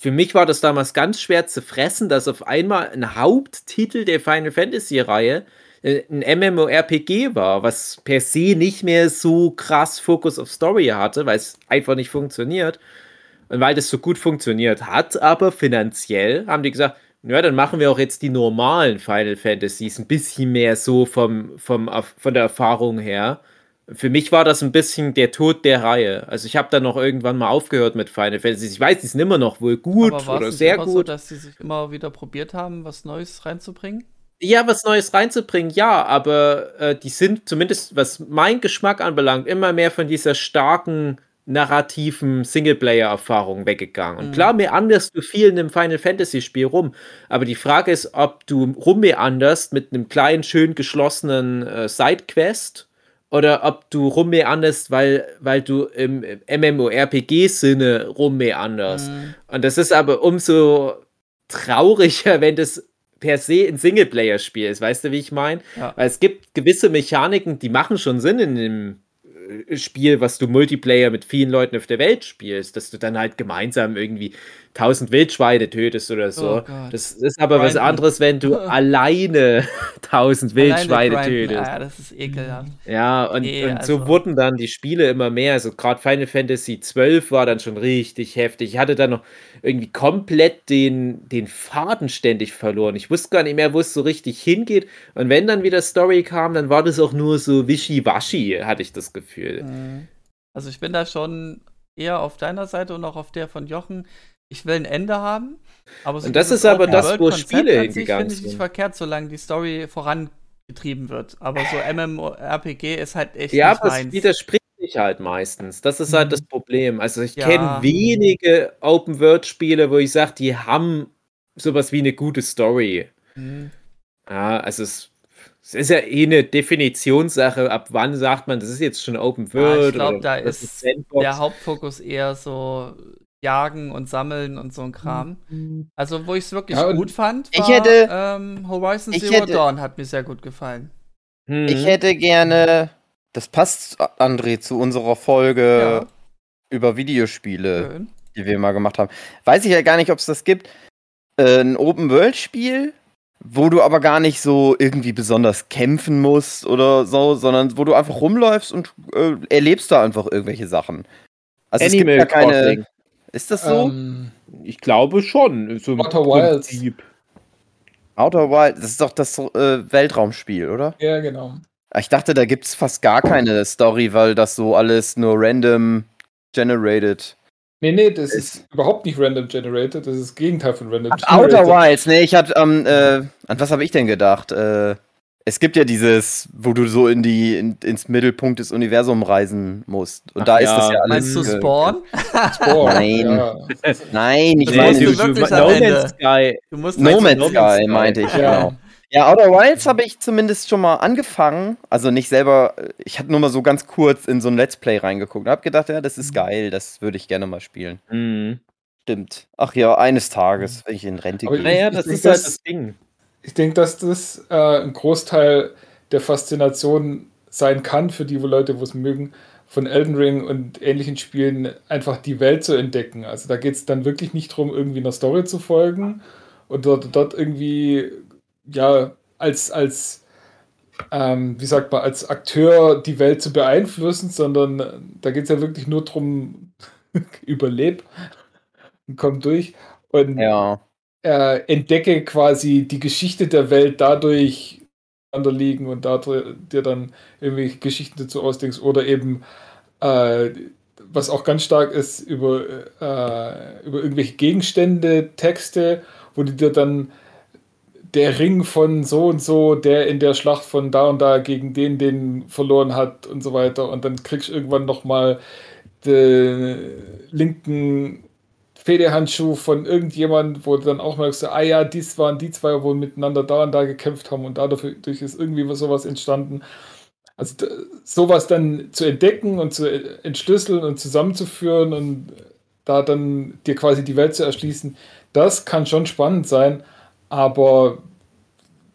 für mich war das damals ganz schwer zu fressen, dass auf einmal ein Haupttitel der Final Fantasy Reihe äh, ein MMORPG war, was per se nicht mehr so krass Fokus auf Story hatte, weil es einfach nicht funktioniert. Und weil das so gut funktioniert hat, aber finanziell haben die gesagt, ja, dann machen wir auch jetzt die normalen Final Fantasies ein bisschen mehr so vom, vom, von der Erfahrung her. Für mich war das ein bisschen der Tod der Reihe. Also ich habe dann noch irgendwann mal aufgehört mit Final Fantasies. Ich weiß, die sind immer noch wohl gut aber oder sehr gut. So, dass sie sich immer wieder probiert haben, was Neues reinzubringen? Ja, was Neues reinzubringen, ja, aber äh, die sind zumindest, was mein Geschmack anbelangt, immer mehr von dieser starken narrativen Singleplayer-Erfahrung weggegangen. Und mhm. klar, meanderst du viel in einem Final Fantasy-Spiel rum, aber die Frage ist, ob du rummeanderst mit einem kleinen, schön geschlossenen äh, Sidequest oder ob du rummeanderst, weil, weil du im MMORPG-Sinne rummeanderst. Mhm. Und das ist aber umso trauriger, wenn das per se ein Singleplayer-Spiel ist. Weißt du, wie ich meine? Ja. Weil es gibt gewisse Mechaniken, die machen schon Sinn in dem äh, Spiel, was du Multiplayer mit vielen Leuten auf der Welt spielst, dass du dann halt gemeinsam irgendwie tausend Wildschweine tötest oder so. Oh das ist aber was Grinden. anderes, wenn du <laughs> alleine <laughs> tausend Wildschweine grinden, tötest. Ah, das ist ekelhaft. Ja, und, Nee, und also- so wurden dann die Spiele immer mehr. Also gerade Final Fantasy XII war dann schon richtig heftig. Ich hatte dann noch irgendwie komplett den, den Faden ständig verloren. Ich wusste gar nicht mehr, wo es so richtig hingeht. Und wenn dann wieder Story kam, dann war das auch nur so wischiwaschi, hatte ich das Gefühl. Mhm. Also ich bin da schon eher auf deiner Seite und auch auf der von Jochen. Ich will ein Ende haben. Aber so Und das ist aber das, World wo Konzept Spiele hingegangen finde ich nicht sind. verkehrt, solange die Story vorangetrieben wird. Aber so <laughs> MMORPG ist halt echt Ja, nicht aber meins. widerspricht sich halt meistens. Das ist halt das Problem. Also ich Ja. kenne wenige Open-World-Spiele, wo ich sage, die haben sowas wie eine gute Story. Mhm. Ja, also es, es ist ja eh eine Definitionssache, ab wann sagt man, das ist jetzt schon Open Ja, World. ich glaube, da ist Sandbox. der Hauptfokus eher so Jagen und Sammeln und so ein Kram. Also, wo ich es wirklich Ja, gut fand, ich war hätte- ähm, Horizon ich Zero hätte- Dawn hat mir sehr gut gefallen. Hm. Ich hätte gerne, das passt, André, zu unserer Folge Ja. über Videospiele, Schön. die wir mal gemacht haben. Weiß ich ja gar nicht, ob es das gibt. Äh, ein Open-World-Spiel, wo du aber gar nicht so irgendwie besonders kämpfen musst oder so, sondern wo du einfach rumläufst und äh, erlebst da einfach irgendwelche Sachen. Also es gibt Animal ja keine. Crossing. Ist das so? Ähm, Ich glaube schon. So Outer Wilds. Outer Wild, das ist doch das äh, Weltraumspiel, oder? ja, genau. Ich dachte, da gibt es fast gar keine Story, weil das so alles nur random generated. Nee, nee, das Ist- ist überhaupt nicht random generated, das ist das Gegenteil von random Ach, Outer generated. Wilds, nee, ich hab, ähm, äh, an was habe ich denn gedacht? Äh, es gibt ja dieses, wo du so in die, in, ins Mittelpunkt des Universums reisen musst. Und Ach da ist ja. das ja alles. Meinst du äh, Spawn? <laughs> Sport, Nein. Ja. Nein, ich Das Nee, meine du, du no. Man's Sky. Du musst No Man's Sky, Sky? meinte ich, Ja. genau. Ja, Outer Wilds habe ich zumindest schon mal angefangen. Also nicht selber, ich hatte nur mal so ganz kurz in so ein Let's Play reingeguckt und habe gedacht, ja, das ist geil, das würde ich gerne mal spielen. Hm. Stimmt. Ach ja, eines Tages, wenn ich in Rente Aber gehe. Naja, das denk, ist halt das- das Ding. Ich denke, dass das äh, ein Großteil der Faszination sein kann für die Leute, wo es mögen, von Elden Ring und ähnlichen Spielen einfach die Welt zu entdecken. Also da geht es dann wirklich nicht darum, irgendwie einer Story zu folgen und dort, dort irgendwie, ja, als, als ähm, wie sagt man, als Akteur die Welt zu beeinflussen, sondern äh, da geht es ja wirklich nur darum, <laughs> überleb und komm durch. Und Ja. Äh, entdecke quasi die Geschichte der Welt dadurch liegen und da dir dann irgendwelche Geschichten dazu ausdenkst oder eben äh, was auch ganz stark ist über, äh, über irgendwelche Gegenstände, Texte, wo du dir dann der Ring von so und so, der in der Schlacht von da und da gegen den, den verloren hat und so weiter. Und dann kriegst du irgendwann nochmal den linken Federhandschuh von irgendjemand, wo du dann auch merkst, ah ja, dies waren die zwei, wo miteinander da und da gekämpft haben und dadurch ist irgendwie was sowas entstanden. Also sowas dann zu entdecken und zu entschlüsseln und zusammenzuführen und da dann dir quasi die Welt zu erschließen, das kann schon spannend sein, aber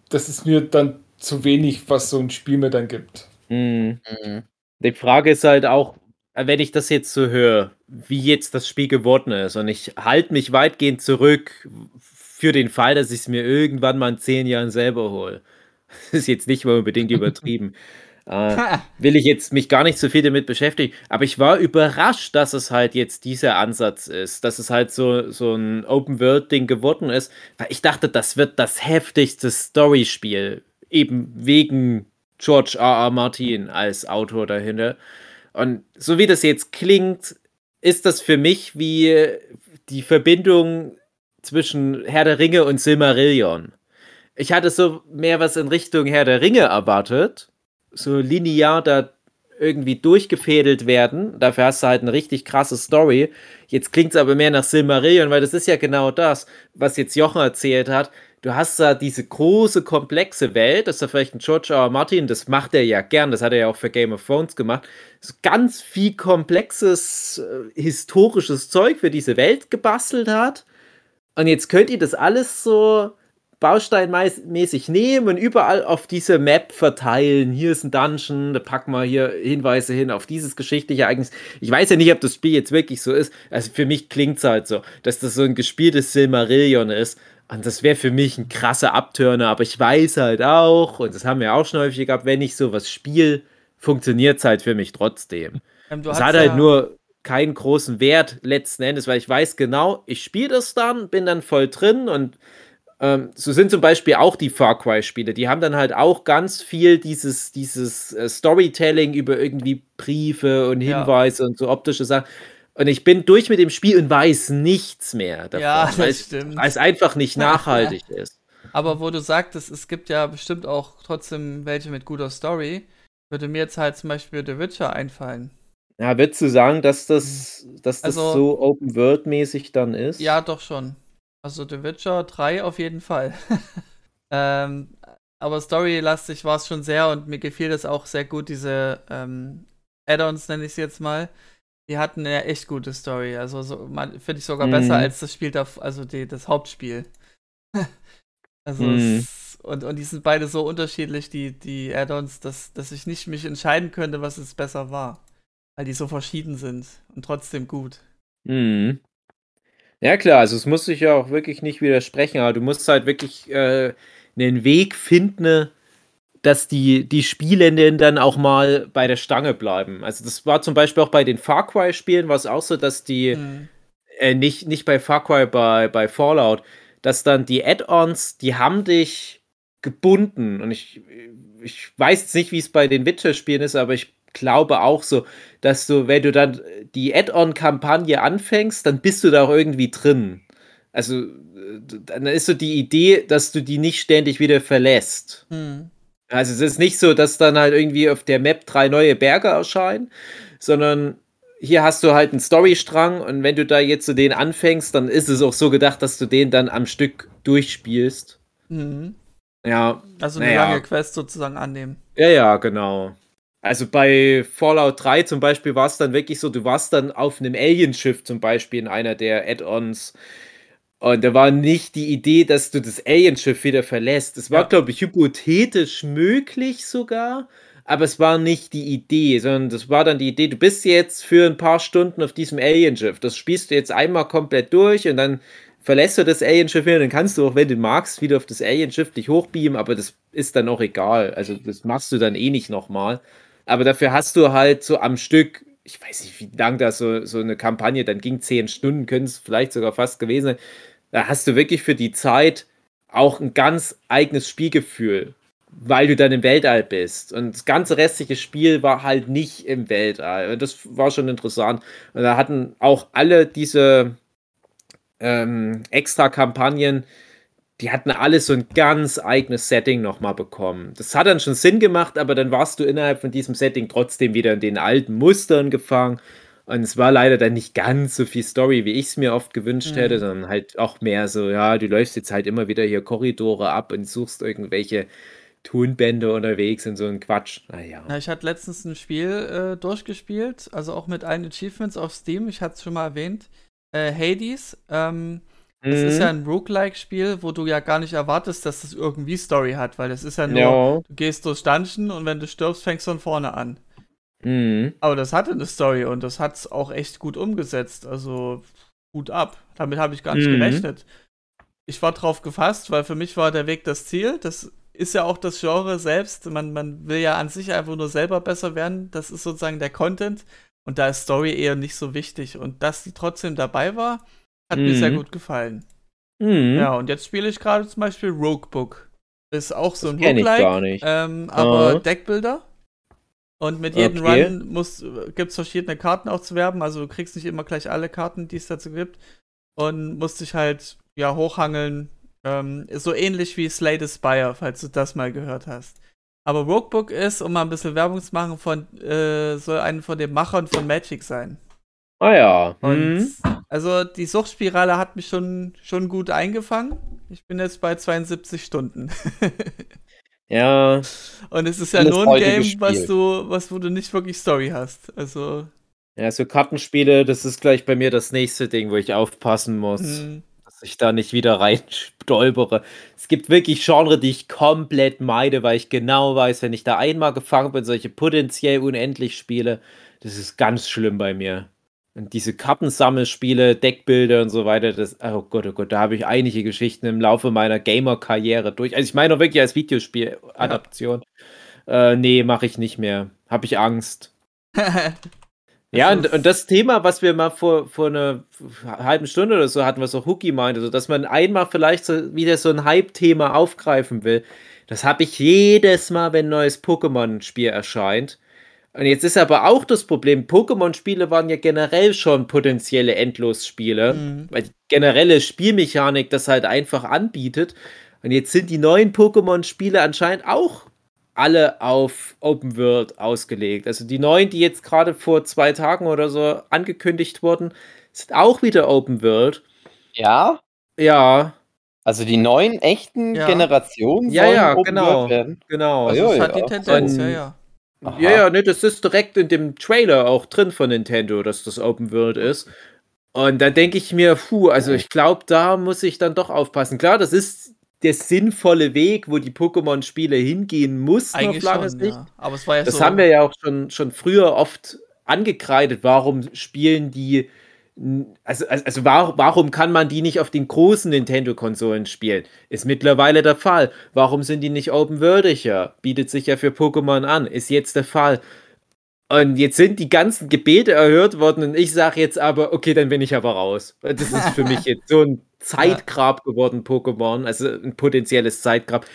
das ist mir dann zu wenig, was so ein Spiel mir dann gibt. Hm. Mhm. Die Frage ist halt auch, wenn ich das jetzt so höre, wie jetzt das Spiel geworden ist und ich halte mich weitgehend zurück für den Fall, dass ich es mir irgendwann mal in zehn Jahren selber hole. Das <laughs> ist jetzt nicht mal unbedingt übertrieben. <laughs> äh, will ich jetzt mich gar nicht so viel damit beschäftigen, aber ich war überrascht, dass es halt jetzt dieser Ansatz ist, dass es halt so, so ein Open-World-Ding geworden ist, weil ich dachte, das wird das heftigste Storyspiel, eben wegen George R. R. Martin als Autor dahinter. Und so wie das jetzt klingt, ist das für mich wie die Verbindung zwischen Herr der Ringe und Silmarillion. Ich hatte so mehr was in Richtung Herr der Ringe erwartet, so linear da irgendwie durchgefädelt werden. Dafür hast du halt eine richtig krasse Story. Jetzt klingt es aber mehr nach Silmarillion, weil das ist ja genau das, was jetzt Jochen erzählt hat. Du hast da diese große, komplexe Welt, das ist ja vielleicht ein George R. R. Martin, das macht er ja gern, das hat er ja auch für Game of Thrones gemacht. So ganz viel komplexes, äh, historisches Zeug für diese Welt gebastelt hat. Und jetzt könnt ihr das alles so bausteinmäßig nehmen und überall auf diese Map verteilen. Hier ist ein Dungeon, da packen wir hier Hinweise hin auf dieses geschichtliche Ereignis. Ich weiß ja nicht, ob das Spiel jetzt wirklich so ist. Also für mich klingt es halt so, dass das so ein gespieltes Silmarillion ist. Und das wäre für mich ein krasser Abturner, aber ich weiß halt auch, und das haben wir auch schon häufig gehabt, wenn ich sowas spiele, funktioniert es halt für mich trotzdem. Ähm, Es hat halt ja- nur keinen großen Wert letzten Endes, weil ich weiß genau, ich spiele das dann, bin dann voll drin und ähm, so sind zum Beispiel auch die Far Cry-Spiele. Die haben dann halt auch ganz viel dieses, dieses äh, Storytelling über irgendwie Briefe und Ja. Hinweise und so optische Sachen. Und ich bin durch mit dem Spiel und weiß nichts mehr davon, Ja, das weil, es, stimmt. weil es einfach nicht <laughs> nachhaltig ist. Aber wo du sagtest, es gibt ja bestimmt auch trotzdem welche mit guter Story, würde mir jetzt halt zum Beispiel The Witcher einfallen. Ja, würdest du sagen, dass das, dass das Also- so Open-World-mäßig dann ist? Ja, doch schon. Also The Witcher 3 auf jeden Fall. <laughs> ähm, aber storylastig war es schon sehr und mir gefiel das auch sehr gut, diese ähm, Add-ons nenne ich sie jetzt mal. Die hatten eine echt gute Story. Also so, finde ich sogar Mhm. besser als das Spiel, dav- also die, das Hauptspiel. <laughs> also Mhm. es, und, und die sind beide so unterschiedlich, die, die Add-ons, dass, dass ich nicht mich entscheiden könnte, was es besser war. Weil die so verschieden sind und trotzdem gut. Mhm. Ja, klar, also es muss sich ja auch wirklich nicht widersprechen, aber du musst halt wirklich äh, einen Weg finden, dass die, die Spielenden dann auch mal bei der Stange bleiben. Also das war zum Beispiel auch bei den Far Cry-Spielen, war es auch so, dass die, Mhm. äh, nicht, nicht bei Far Cry, bei, bei Fallout, dass dann die Add-ons, die haben dich gebunden. Und ich, ich weiß nicht, wie es bei den Witcher-Spielen ist, aber ich glaube auch so, dass du, wenn du dann die Add-on-Kampagne anfängst, dann bist du da auch irgendwie drin. Also, äh, dann ist so die Idee, dass du die nicht ständig wieder verlässt. Mhm. Also es ist nicht so, dass dann halt irgendwie auf der Map drei neue Berge erscheinen, sondern hier hast du halt einen Storystrang und wenn du da jetzt so den anfängst, dann ist es auch so gedacht, dass du den dann am Stück durchspielst. Mhm. Ja, Also eine Naja. lange Quest sozusagen annehmen. ja, ja, genau. Also bei Fallout 3 zum Beispiel war es dann wirklich so, du warst dann auf einem Alienschiff zum Beispiel in einer der Add-ons. Und da war nicht die Idee, dass du das Alienschiff wieder verlässt. Es war, Ja. glaube ich, hypothetisch möglich sogar, aber es war nicht die Idee, sondern das war dann die Idee, du bist jetzt für ein paar Stunden auf diesem Alienschiff. Das spielst du jetzt einmal komplett durch und dann verlässt du das Alienschiff wieder, dann kannst du auch, wenn du magst, wieder auf das Alienschiff dich hochbeamen, aber das ist dann auch egal. Also das machst du dann eh nicht nochmal. Aber dafür hast du halt so am Stück, ich weiß nicht, wie lang das so, so eine Kampagne dann ging, zehn Stunden, können es vielleicht sogar fast gewesen sein. Da hast du wirklich für die Zeit auch ein ganz eigenes Spielgefühl, weil du dann im Weltall bist. Und das ganze restliche Spiel war halt nicht im Weltall. Und das war schon interessant. Und da hatten auch alle diese ähm, extra Kampagnen, die hatten alles so ein ganz eigenes Setting nochmal bekommen. Das hat dann schon Sinn gemacht, aber dann warst du innerhalb von diesem Setting trotzdem wieder in den alten Mustern gefangen. Und es war leider dann nicht ganz so viel Story, wie ich es mir oft gewünscht Mhm. hätte, sondern halt auch mehr so, ja, du läufst jetzt halt immer wieder hier Korridore ab und suchst irgendwelche Tonbände unterwegs und so ein Quatsch. Naja. Ja, ich hatte letztens ein Spiel äh, durchgespielt, also auch mit allen Achievements auf Steam, ich hatte es schon mal erwähnt. Äh, Hades, ähm, das ist Mhm. ja ein Roguelike-Spiel, wo du ja gar nicht erwartest, dass das irgendwie Story hat, weil das ist ja nur, Ja. du gehst durchs Dungeon und wenn du stirbst, fängst du von vorne an. Mhm. Aber das hatte eine Story und das hat's auch echt gut umgesetzt, also gut ab. Damit habe ich gar nicht Mhm. gerechnet. Ich war drauf gefasst, weil für mich war der Weg das Ziel. Das ist ja auch das Genre selbst. Man, man will ja an sich einfach nur selber besser werden. Das ist sozusagen der Content. Und da ist Story eher nicht so wichtig. Und dass die trotzdem dabei war, hat mir Mhm. sehr gut gefallen. Mhm. Ja, und jetzt spiele ich gerade zum Beispiel Roguebook. Ist auch so Das ein kenn ich Roguelike, gar nicht. Ähm, aber Aha. Deckbilder. Und mit jedem Okay. Run gibt es verschiedene Karten auch zu werben. Also du kriegst nicht immer gleich alle Karten, die es dazu gibt. Und musst dich halt ja hochhangeln. Ähm, so ähnlich wie Slay the Spire, falls du das mal gehört hast. Aber Roguebook ist, um mal ein bisschen Werbung zu machen, von, äh, soll einen von den Machern von Magic sein. Ah ja. Und Hm. also die Suchtspirale hat mich schon, schon gut eingefangen. Ich bin jetzt bei 72 Stunden. <laughs> Ja. Und es ist ja nur ein Game, was du, was wo du nicht wirklich Story hast. Also, Ja, so Kartenspiele, das ist gleich bei mir das nächste Ding, wo ich aufpassen muss, mh, dass ich da nicht wieder <laughs> reinstolpere. Es gibt wirklich Genre, die ich komplett meide, weil ich genau weiß, wenn ich da einmal gefangen bin, solche potenziell unendlich Spiele, das ist ganz schlimm bei mir. Und diese Kartensammelspiele, Deckbilder und so weiter, das, oh Gott, oh Gott, da habe ich einige Geschichten im Laufe meiner Gamer-Karriere durch. Also ich meine auch wirklich als Videospiel-Adaption. Äh, nee, mache ich nicht mehr. Habe ich Angst. <laughs> Ja, und, und das Thema, was wir mal vor, vor einer halben Stunde oder so hatten, was auch Hookie meinte, so, dass man einmal vielleicht so wieder so ein Hype-Thema aufgreifen will, das habe ich jedes Mal, wenn ein neues Pokémon-Spiel erscheint. Und jetzt ist aber auch das Problem, Pokémon-Spiele waren ja generell schon potenzielle Endlosspiele, Mhm. weil die generelle Spielmechanik das halt einfach anbietet. Und jetzt sind die neuen Pokémon-Spiele anscheinend auch alle auf Open World ausgelegt. Also die neuen, die jetzt gerade vor zwei Tagen oder so angekündigt wurden, sind auch wieder Open World. Ja? Ja, Also die neuen echten Ja. Generationen Ja, sollen ja, Open genau. World werden. genau. also ja, es hat die Tendenz, Und- ja, ja. Aha. Ja, ja, ne, das ist direkt in dem Trailer auch drin von Nintendo, dass das Open World ist. Und da denke ich mir, puh, also ich glaube, da muss ich dann doch aufpassen. Klar, das ist der sinnvolle Weg, wo die Pokémon-Spiele hingehen mussten Eigentlich auf lange schon, Sicht. ja. Aber es war ja Das so. haben wir ja auch schon, schon früher oft angekreidet. Warum spielen die. Also, also, also warum, warum kann man die nicht auf den großen Nintendo-Konsolen spielen? Ist mittlerweile der Fall. Warum sind die nicht open-worldiger? Bietet sich ja für Pokémon an. Ist jetzt der Fall. Und jetzt sind die ganzen Gebete erhört worden und ich sage jetzt aber, okay, dann bin ich aber raus. Das ist für mich <laughs> jetzt so ein Zeitgrab geworden, Pokémon. Also ein potenzielles Zeitgrab.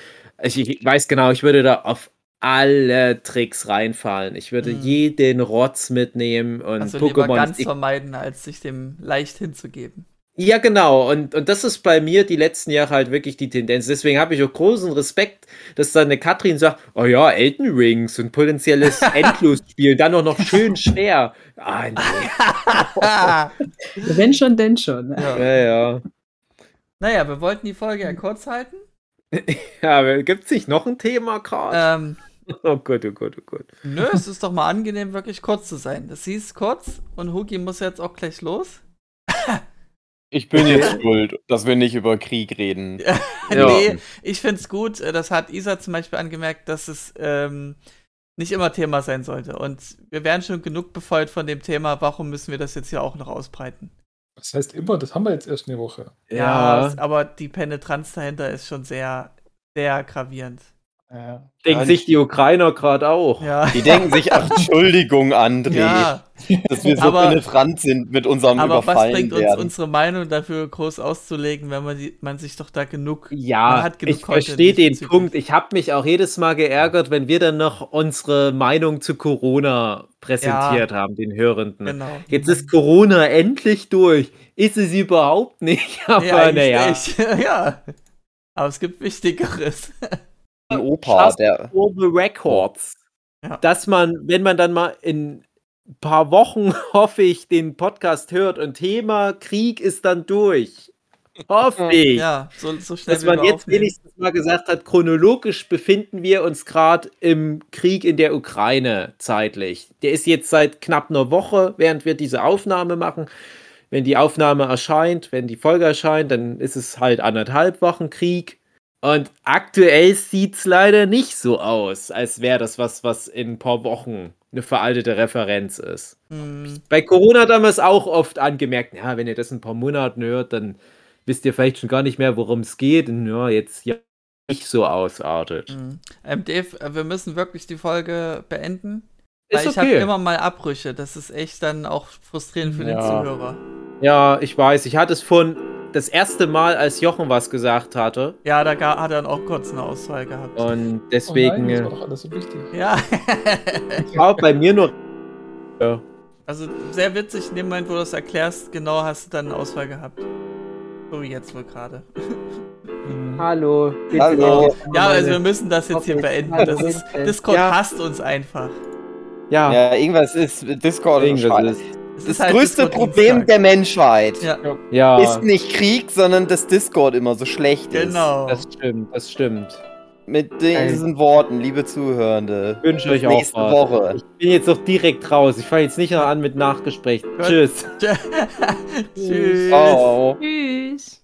Ich, ich weiß genau, ich würde da auf alle Tricks reinfallen. Ich würde Mhm. jeden Rotz mitnehmen und also Pokémon. ganz ist- vermeiden, als sich dem leicht hinzugeben. ja, genau. Und, und das ist bei mir die letzten Jahre halt wirklich die Tendenz. Deswegen habe ich auch großen Respekt, dass dann eine Katrin sagt, oh ja, Elden Rings und potenzielles <laughs> Endlosspiel, dann auch noch schön schwer. Ah, nee. <laughs> Wenn schon, denn schon. ja. Ja, ja. Naja, wir wollten die Folge ja kurz halten. <laughs> Ja, gibt es nicht noch ein Thema gerade? Ähm, <laughs> Oh Gott, oh Gott, oh Gott. nö, es ist doch mal angenehm, wirklich kurz zu sein. Das hieß kurz und Hugi muss jetzt auch gleich los. <laughs> Ich bin jetzt <laughs> schuld, dass wir nicht über Krieg reden. Ja. nee, ich find's gut. Das hat Isa zum Beispiel angemerkt, dass es ähm, nicht immer Thema sein sollte. Und wir werden schon genug befeuert von dem Thema. Warum müssen wir das jetzt hier auch noch ausbreiten? Das heißt immer, das haben wir jetzt erst eine Woche. Ja, Ja, aber die Penetranz dahinter ist schon sehr, sehr gravierend. Ja. denken sich die Ukrainer gerade auch. Ja. Die denken sich, ach, <laughs> Entschuldigung, André, Ja, dass wir so Aber- penetrant sind mit unserem aber was Überfallen bringt uns werden. unsere Meinung dafür groß auszulegen, wenn man, die, man sich doch da genug. Ja, hat genug ich verstehe den diesbezüglich. Punkt. Ich habe mich auch jedes Mal geärgert, wenn wir dann noch unsere Meinung zu Corona präsentiert haben, den Hörenden. Genau. Jetzt ist Corona endlich durch. Ist es überhaupt nicht, <laughs> aber ja, naja. nicht. <laughs> ja. Aber es gibt Wichtigeres. Ein Opa, der the records. Ja. Dass man, wenn man dann mal in ein paar Wochen, <laughs> hoffe ich, den Podcast hört und Thema Krieg ist dann durch. Hoffe <laughs> ich. Ja, so, so schnell Dass man jetzt aufnehmen. wenigstens mal gesagt hat, chronologisch befinden wir uns gerade im Krieg in der Ukraine zeitlich. Der ist jetzt seit knapp einer Woche, während wir diese Aufnahme machen. Wenn die Aufnahme erscheint, wenn die Folge erscheint, dann ist es halt anderthalb Wochen Krieg. Und aktuell sieht es leider nicht so aus, als wäre das was, was in ein paar Wochen eine veraltete Referenz ist. Hm, Bei Corona damals auch oft angemerkt, ja, wenn ihr das in ein paar Monaten hört, dann wisst ihr vielleicht schon gar nicht mehr, worum es geht. Und ja, jetzt ja nicht so ausartet. hm. Ähm, Dave, äh, wir müssen wirklich die Folge beenden. Weil ich habe okay. immer mal Abbrüche. Das ist echt dann auch frustrierend für den Ja. Zuhörer. Ja, ich weiß. Ich hatte es von das erste Mal, als Jochen was gesagt hatte. Ja, da hat er dann auch kurz eine Auswahl gehabt. Und Oh deswegen nein, das äh, war doch alles so wichtig. Ja. <laughs> war bei mir nur. Ja. also sehr witzig, in dem Moment, wo du das erklärst, genau hast du dann eine Auswahl gehabt. So wie jetzt wohl gerade. Hallo. geht's Hallo. Ihnen? Ja, also wir müssen das jetzt hier beenden. Hallo, Das ist. Discord Ja. hasst uns einfach. Ja, Ja, irgendwas ist Discord Irgendwas ist- Das ist halt größte Discord Problem Dienstag. der Menschheit Ja, ja. ist nicht Krieg, sondern dass Discord immer so schlecht ist. genau. Das stimmt, das stimmt. Mit diesen Worten, liebe Zuhörende. Ich wünsche euch auch nächste was. Woche. Ich bin jetzt doch direkt raus. Ich fange jetzt nicht noch an mit Nachgespräch. Gut. Tschüss. <laughs> Tschüss. Oh. Tschüss.